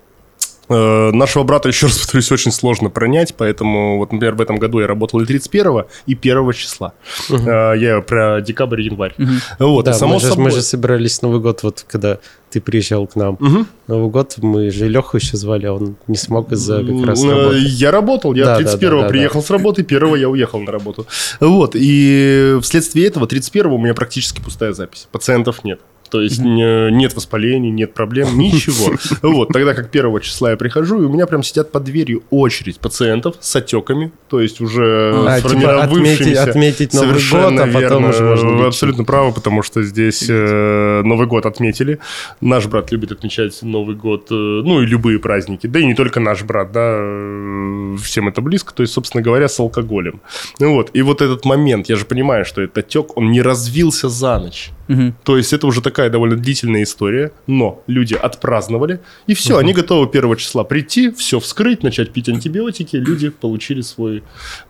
Нашего брата, еще раз повторюсь, очень сложно пронять, поэтому, вот, например, в этом году я работал и 31 и 1 числа. Э, Я про декабрь и январь. Мгм. Вот, да, и само мы, же, собой... мы же собирались Новый год, вот когда ты приезжал к нам. Мгм. Новый год мы же Леху еще звали, а он не смог из-за как раз э, работы. Я работал, я Да, да, 31 да, да, приехал с работы, 1 я уехал на работу. Вот, и вследствие этого 31 у меня практически пустая запись. Пациентов нет. То есть не- нет воспалений, нет проблем, ничего. Вот, тогда как 1 числа я прихожу, и у меня прям сидят под дверью очередь пациентов с отеками, то есть уже А, типа сформировавшийся... отметить, отметить Новый год, Совершенно а потом верно. уже можно Вы абсолютно правы, потому что здесь э, Новый год отметили. Наш брат любит отмечать Новый год, э, ну и любые праздники. Да и не только наш брат, да, э, всем это близко. То есть, собственно говоря, с алкоголем. Ну вот, и вот этот момент, я же понимаю, что этот отек, он не развился за ночь. Мгм. То есть это уже такая довольно длительная история, но люди отпраздновали, и все, они готовы 1 числа прийти, все вскрыть, начать пить антибиотики, люди получили свой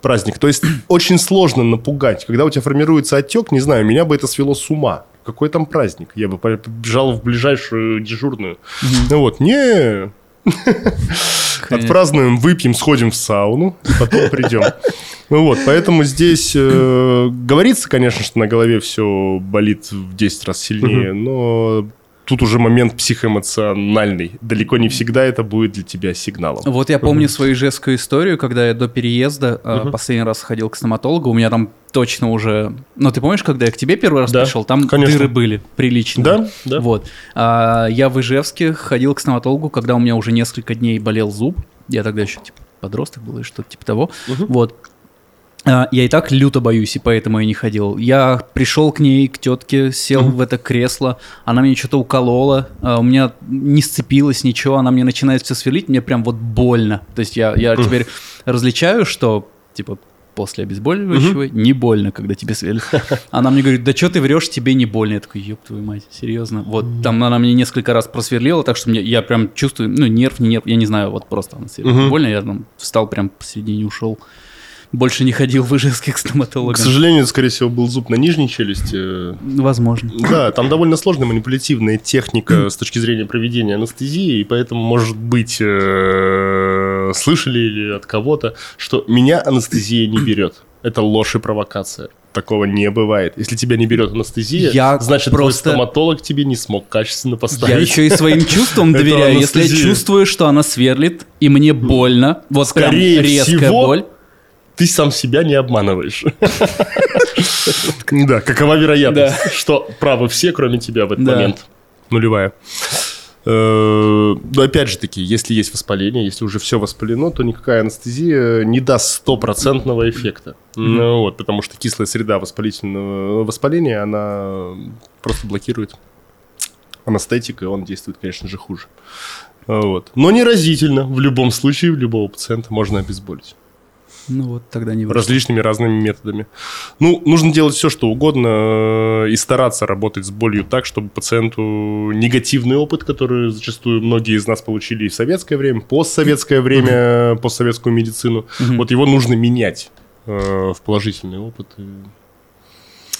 праздник. То есть очень сложно напугать. Когда у тебя формируется отек, не знаю, меня бы это свело с ума. Какой там праздник? Я бы побежал в ближайшую дежурную. Ну вот, не, отпразднуем, выпьем, сходим в сауну, и потом придем. Ну вот, поэтому здесь э, говорится, конечно, что на голове все болит в 10 раз сильнее, но тут уже момент психоэмоциональный. Далеко не всегда это будет для тебя сигналом. Вот я помню свою ижевскую историю, когда я до переезда э, последний раз ходил к стоматологу, у меня там точно уже... Ну, ты помнишь, когда я к тебе первый раз Да, пришел, там конечно. дыры были приличные. Да, да. Вот. А, я в Ижевске ходил к стоматологу, когда у меня уже несколько дней болел зуб. Я тогда еще типа подросток был или что-то типа того. Вот. А, Я и так люто боюсь, и поэтому я не ходил. Я пришел к ней, к тетке, сел в это кресло, она мне что-то уколола, а, у меня не сцепилось ничего, она мне начинает все сверлить, мне прям вот больно. То есть я, я теперь различаю, что типа после обезболивающего не больно, когда тебе сверлят. Она мне говорит, да что ты врешь, тебе не больно. Я такой, ёб твою мать, серьезно. Вот там она мне несколько раз просверлила, так что мне, я прям чувствую, ну нерв, не нерв, я не знаю, вот просто она сверлит Мгм. больно, я там встал прям посередине, ушел. Больше не ходил в Ижевске к К стоматологам. сожалению, это, скорее всего, был зуб на нижней челюсти. Возможно. Да, там довольно сложная манипулятивная техника с точки зрения проведения анестезии, и поэтому, может быть, э, слышали или от кого-то, что меня анестезия не берет. Это ложь и провокация. Такого не бывает. Если тебя не берет анестезия, Я значит, просто- твой стоматолог тебе не смог качественно поставить. Я еще и своим чувствам Это доверяю. Если я чувствую, что она сверлит, и мне больно, вот Скорее прям резкая всего, боль. Ты сам себя не обманываешь. Да, какова вероятность, что правы все, кроме тебя в этот момент? Нулевая. Э, Но опять же таки, если есть воспаление, если уже все воспалено, то никакая анестезия не даст стопроцентного эффекта. Ну вот, потому что кислая среда воспалительного воспаления, она просто блокирует анестетик, и он действует, конечно же, хуже. А, Вот. Но не разительно. В любом случае, любого пациента можно обезболить. Ну вот тогда не Различными разными методами. Ну, нужно делать все, что угодно, э, и стараться работать с болью так, чтобы пациенту негативный опыт, который зачастую многие из нас получили и в советское время, постсоветское время, постсоветскую медицину, вот его нужно менять э, в положительный опыт. и-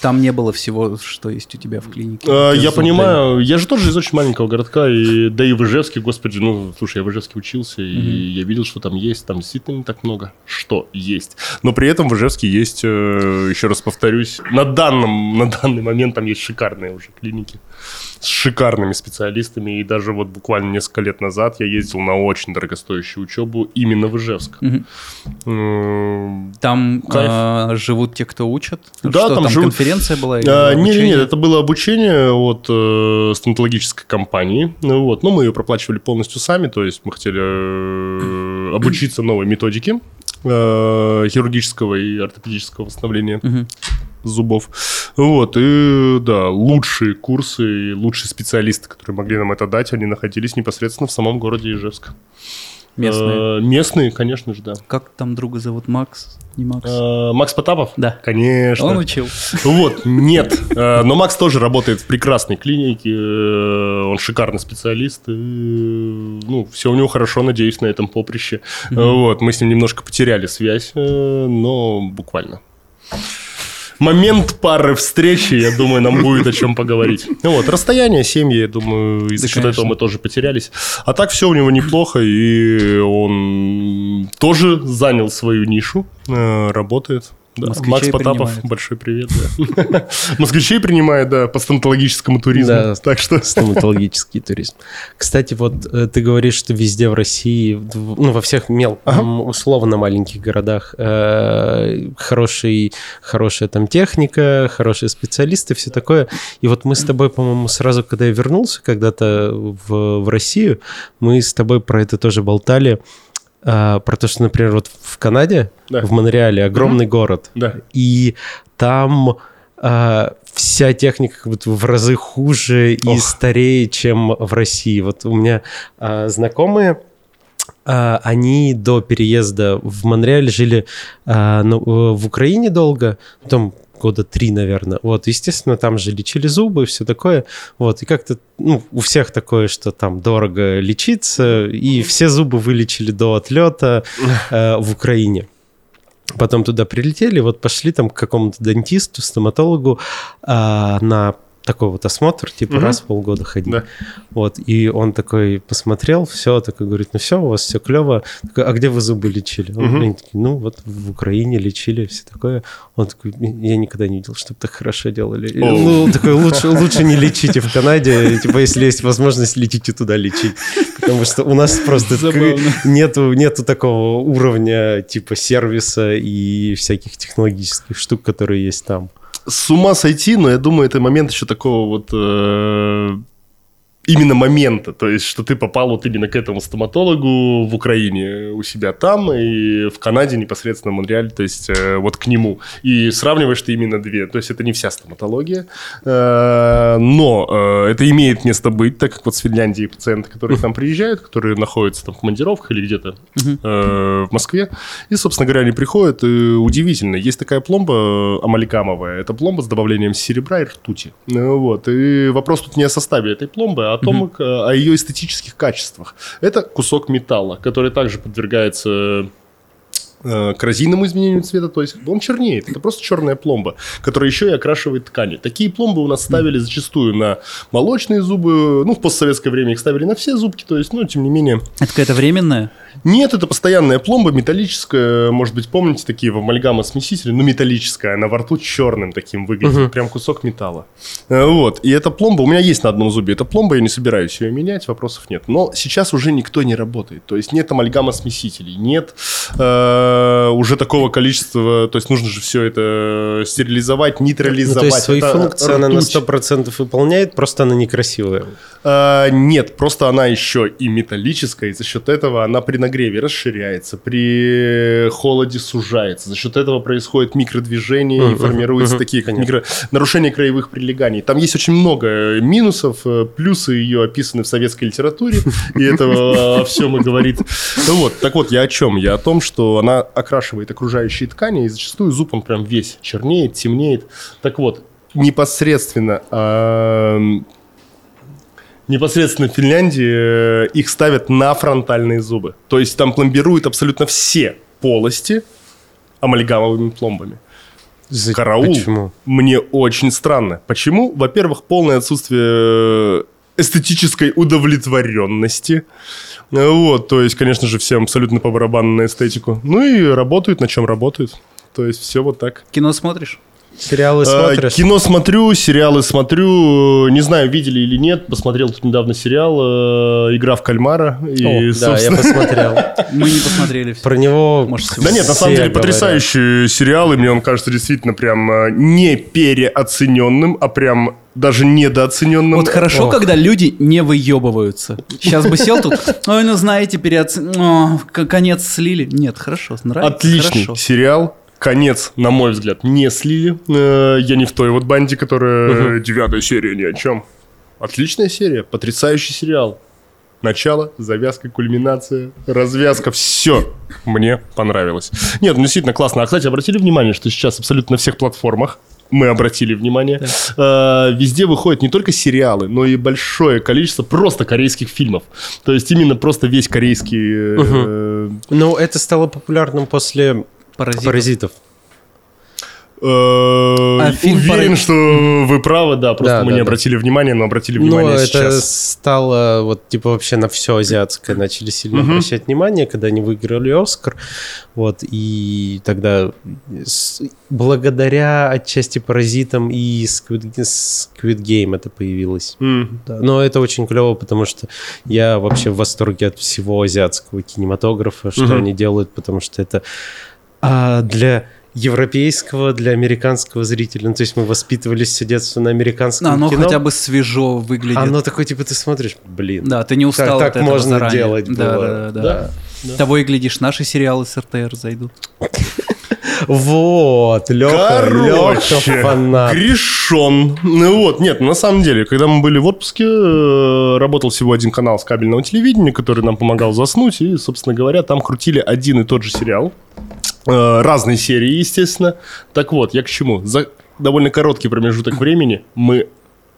Там не было всего, что есть у тебя в клинике. А, Я понимаю, я же тоже из очень маленького городка, и, да и в Ижевске, господи, ну, слушай, я в Ижевске учился, и я видел, что там есть, там действительно не так много, что есть. Но при этом в Ижевске есть, э, еще раз повторюсь, на, данном, на данный момент там есть шикарные уже клиники с шикарными специалистами, и даже вот буквально несколько лет назад я ездил на очень дорогостоящую учебу именно в Ижевск. М, Там а, живут те, кто учат? Да, Что, там там живут- конференция была? А, Нет, нет, это было обучение от э, стоматологической компании. Ну, вот. Но мы ее проплачивали полностью сами, то есть мы хотели э, обучиться новой методике э, хирургического и ортопедического восстановления Мгм. Зубов. Вот, и да, лучшие курсы и лучшие специалисты, которые могли нам это дать, они находились непосредственно в самом городе Ижевск. Местные. Э, местные, конечно же, да. Как там друга зовут? Макс? Не Макс? Э, Макс Потапов? Да. Конечно. Он учил. Вот, нет. Э, Но Макс тоже работает в прекрасной клинике. э, Он шикарный специалист. Ну, все у него хорошо, надеюсь, на этом поприще. Вот, мы с ним немножко потеряли связь, э, но буквально. Момент пары встречи, я думаю, нам будет о чем поговорить. Ну вот, расстояние, семьи, я думаю, из-за Да, счета этого мы тоже потерялись. А так все у него неплохо, и он тоже занял свою нишу, э, работает. Да. Москвичей Макс Потапов, принимает. большой привет. да. Москвичей принимает, да, по стоматологическому туризму. Да. Так что... Стоматологический туризм. Кстати, вот э, ты говоришь, что везде в России, ну, во всех мел, условно маленьких городах э, хороший, хорошая там техника, хорошие специалисты, все такое. И вот мы с тобой, по-моему, сразу, когда я вернулся когда-то в, в Россию, мы с тобой про это тоже болтали, а, про то, что, например, вот в Канаде, Да. в Монреале огромный город, Да. и там а, вся техника как будто в разы хуже и Ох. старее, чем в России. Вот у меня а, знакомые, а, они до переезда в Монреаль жили а, ну, в Украине долго, потом года три, наверное. Вот, естественно, там же лечили зубы, все такое. Вот, и как-то, ну, у всех такое, что там дорого лечиться, и все зубы вылечили до отлета э, в Украине. Потом туда прилетели, вот пошли там к какому-то дантисту, стоматологу а, на такой вот осмотр, типа Мгм. раз в полгода ходить. Да. Вот, и он такой посмотрел, все, такой говорит, ну все, у вас все клево. Такой, а где вы зубы лечили? Он, Мгм. они такие, ну вот в Украине лечили, все такое. Он такой, я никогда не видел, чтобы так хорошо делали. И. Ну, он такой, лучше, лучше не лечите в Канаде, типа, если есть возможность, летите туда лечить. Потому что у нас просто нету, нету такого уровня типа сервиса и всяких технологических штук, которые есть там. С ума сойти, но я думаю, это момент еще такого вот... э, Именно момента, то есть, что ты попал вот именно к этому стоматологу в Украине у себя там и в Канаде непосредственно в Монреале, то есть э, вот к нему. И сравниваешь ты именно две, то есть это не вся стоматология, э, но э, это имеет место быть, так как вот с Финляндии пациенты, которые к нам приезжают, которые находятся там в командировках или где-то э, в Москве. И, собственно говоря, они приходят, и удивительно, есть такая пломба э, амаликамовая, это пломба с добавлением серебра и ртути. Ну, Вот. И вопрос тут не о составе этой пломбы, а о том, э, о ее эстетических качествах. Это кусок металла, который также подвергается э, коррозийному изменению цвета, то есть он чернеет. Это просто черная пломба, которая еще и окрашивает ткани. Такие пломбы у нас ставили зачастую на молочные зубы, ну, в постсоветское время их ставили на все зубки, то есть, ну, тем не менее, Это какая-то временная? нет, это постоянная пломба, металлическая. Может быть, помните такие в амальгама смесители? Ну, металлическая. Она во рту черным таким выглядит. Мгм. Прям кусок металла. Э, Вот. И эта пломба у меня есть на одном зубе. Эта пломба, я не собираюсь ее менять, вопросов нет. Но сейчас уже никто не работает. То есть нет амальгама смесителей, нет э, э, уже такого количества, то есть нужно же все это стерилизовать, Ну, нейтрализовать. то есть свои Это функции она на ртуть. 100% выполняет, просто она некрасивая. Э, нет, просто она еще и металлическая, и за счет этого она при нагреве расширяется, при холоде сужается. За счет этого происходит микродвижение и Мгм, формируются мгм, такие как микро... нарушения краевых прилеганий. Там есть очень много минусов, э, плюсы ее описаны в советской литературе, и это о всем и говорит. Ну вот, так вот, я о чем? Я о том, что она окрашивает окружающие ткани, и зачастую зуб он прям весь чернеет, темнеет. Так вот, непосредственно эм, непосредственно в Финляндии э, их ставят на фронтальные зубы. То есть там пломбируют абсолютно все полости амальгамовыми пломбами. За- Караул. Почему? Мне очень странно. Почему? Во-первых, полное отсутствие э, эстетической удовлетворенности. Вот, то есть, конечно же, всем абсолютно по барабану на эстетику. Ну и работают, на чем работают. То есть, все вот так. Кино смотришь? Сериалы Э, смотришь? Кино смотрю, сериалы смотрю. Не знаю, видели или нет. Посмотрел тут недавно сериал э, «Игра в кальмара». И, О, да, я собственно, посмотрел. Мы не посмотрели все. Про него... Может, Да нет, на самом деле говорят. потрясающий сериал, и мне он кажется действительно прям э, не переоцененным, а прям даже недооцененным. Вот хорошо, Ох. когда люди не выебываются. Сейчас бы сел тут, ой, ну знаете, переоц... О, конец слили. Нет, хорошо, нравится. Отличный хорошо. сериал. Конец, на мой взгляд, не слили. Э, Я не в той вот банде, которая девятая серия ни о чем. Отличная серия, потрясающий сериал. Начало, завязка, кульминация, развязка, все мне понравилось. Нет, ну действительно классно. А, кстати, обратили внимание, что сейчас абсолютно на всех платформах мы обратили внимание. э, Везде выходят не только сериалы, но и большое количество просто корейских фильмов. То есть именно просто весь корейский... э, Ну, это стало популярным после Паразитов. «Паразитов». Э, А фильм Уверен, пора- что вы правы, да, просто Да, мы да, не да. обратили внимания, но обратили Ну, внимание это сейчас. стало вот типа вообще на все азиатское начали сильно Мгм. обращать внимание, когда они выиграли Оскар. Вот, и тогда с- благодаря отчасти паразитам и Squid, Squid Game это появилось. М. Да, но это очень клево, потому что я вообще в восторге от всего азиатского кинематографа, что Мгм. они делают, потому что это а, для европейского, для американского зрителя. Ну, то есть мы воспитывались все детство на американском Оно кино. хотя бы свежо выглядит. Оно такое, типа, ты смотришь, блин. Да, ты не устал так от этого можно заранее. делать Да, было. да, да, Да. да. Того и глядишь, наши сериалы с РТР зайдут. Вот, Леха, Леха Короче, фанат. грешен. Ну вот, нет, на самом деле, когда мы были в отпуске, э, работал всего один канал с кабельного телевидения, который нам помогал заснуть, и, собственно говоря, там крутили один и тот же сериал. Э, Разные серии, естественно. Так вот, я к чему? За довольно короткий промежуток времени мы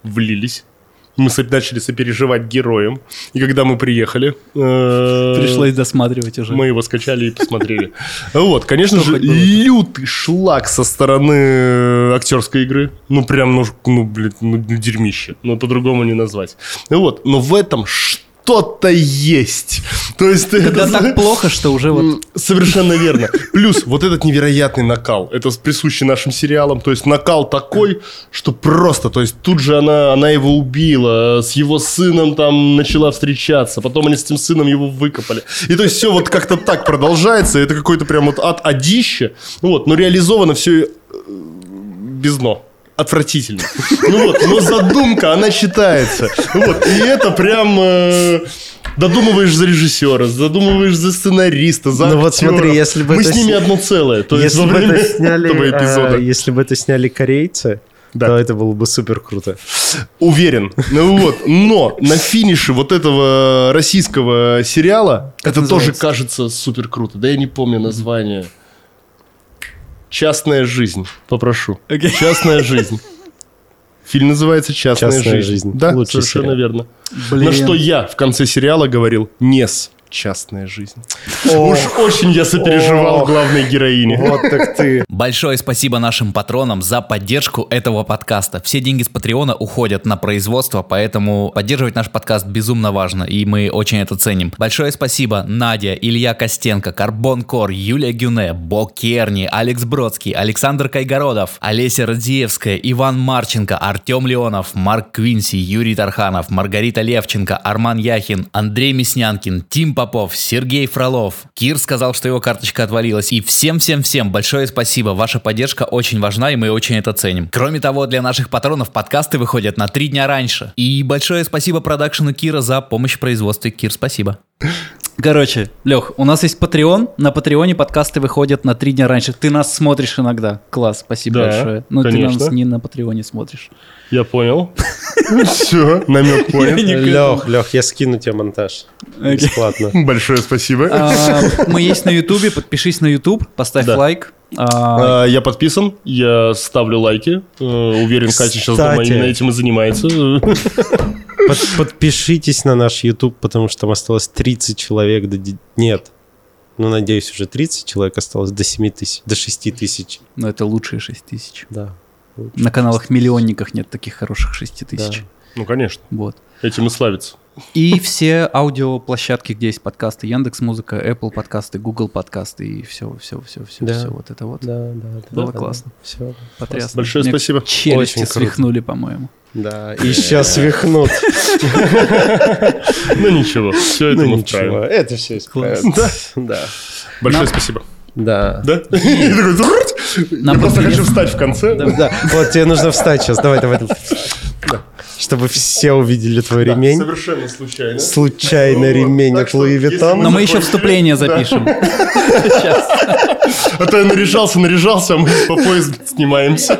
влились. Мы начали сопереживать героям. И когда мы приехали... э, Пришлось досматривать уже. мы его скачали и посмотрели. Вот, конечно Что же, лютый шлак со стороны актерской игры. Ну, прям, ну, ну блин, ну, дерьмище. Ну, по-другому не назвать. Ну вот, но в этом что-то есть. То есть... Когда это- так плохо, что уже вот... Совершенно верно. Плюс вот этот невероятный накал. Это присущий нашим сериалам. То есть накал такой, что просто... То есть тут же она, она его убила. С его сыном там начала встречаться. Потом они с этим сыном его выкопали. И то есть все вот как-то так продолжается. Это какой-то прям вот ад адище. Вот. Но реализовано все без дно. Отвратительно. Ну вот, но задумка, она считается. Вот, и это прям... э, Додумываешь за режиссера, задумываешь за сценариста, за Ну вот смотри, если бы Мы это с ними с- одно целое. То есть Если во бы это сняли, этого эпизода. а, если бы это сняли корейцы, Да. то это было бы супер круто. Уверен. Ну вот. Но на финише вот этого российского сериала Как это тоже называется? кажется супер круто. Да я не помню название. Частная жизнь. Попрошу. Окей. Частная жизнь. Фильм называется «Частная, «Частная жизнь». жизнь». Да, Лучший совершенно сериал. верно. Блин. На что я в конце сериала говорил «Нес». Частная жизнь. Уж очень я сопереживал главной героине. Вот так ты. Большое спасибо нашим патронам за поддержку этого подкаста. Все деньги с Патреона уходят на производство, поэтому поддерживать наш подкаст безумно важно, и мы очень это ценим. Большое спасибо Надя, Илья Костенко, Карбон Кор, Юлия Гюне, Бо Керни, Алекс Бродский, Александр Кайгородов, Олеся Радзиевская, Иван Марченко, Артем Леонов, Марк Квинси, Юрий Тарханов, Маргарита Левченко, Арман Яхин, Андрей Мяснянкин, Тим Попов, Сергей Фролов. Кир сказал, что его карточка отвалилась. И всем-всем-всем большое спасибо. Ваша поддержка очень важна, и мы очень это ценим. Кроме того, для наших патронов подкасты выходят на три дня раньше. И большое спасибо продакшену Кира за помощь в производстве. Кир, спасибо. Короче, Лех, у нас есть Patreon. На Патреоне подкасты выходят на три дня раньше. Ты нас смотришь иногда. Класс, спасибо Да, большое. Но ты конечно. нас не на Патреоне смотришь. Я понял. Все, намек понят. Лех, Лех, я скину тебе монтаж. Бесплатно. Большое спасибо. А, Мы есть на Ютубе. Подпишись на Ютуб, поставь лайк. А, А, Я подписан, я ставлю лайки. Э, Уверен, Катя сейчас дома именно этим и занимается. Под- подпишитесь на наш YouTube, потому что там осталось 30 человек до... Нет. Ну, надеюсь, уже 30 человек осталось до 7 тысяч, до 6 тысяч. Ну, это лучшие 6 тысяч. Да. На каналах миллионниках нет таких хороших 6 тысяч. Да. Ну, конечно, Вот. этим и славится. И все аудиоплощадки, где есть подкасты, Яндекс Музыка, Apple подкасты, Google подкасты и все, все, все, все, Да. все вот это вот. Да, да, да. Было да, классно. Все. Потрясно. Большое Мне спасибо. Челюсти Очень свихнули, по-моему. Да, и сейчас свихнут. Ну ничего, все это Ну мы ничего, это все исправится. Да. Большое Нам- спасибо. Да. Да? Я просто хочу встать в конце. Да, вот тебе нужно встать сейчас. Давай, давай. Чтобы все увидели твой ремень. Совершенно случайно. Случайно Вот, ремень от Луи если Виттон. Но мы еще вступление запишем. Сейчас. А то я наряжался, наряжался, а мы по пояс снимаемся.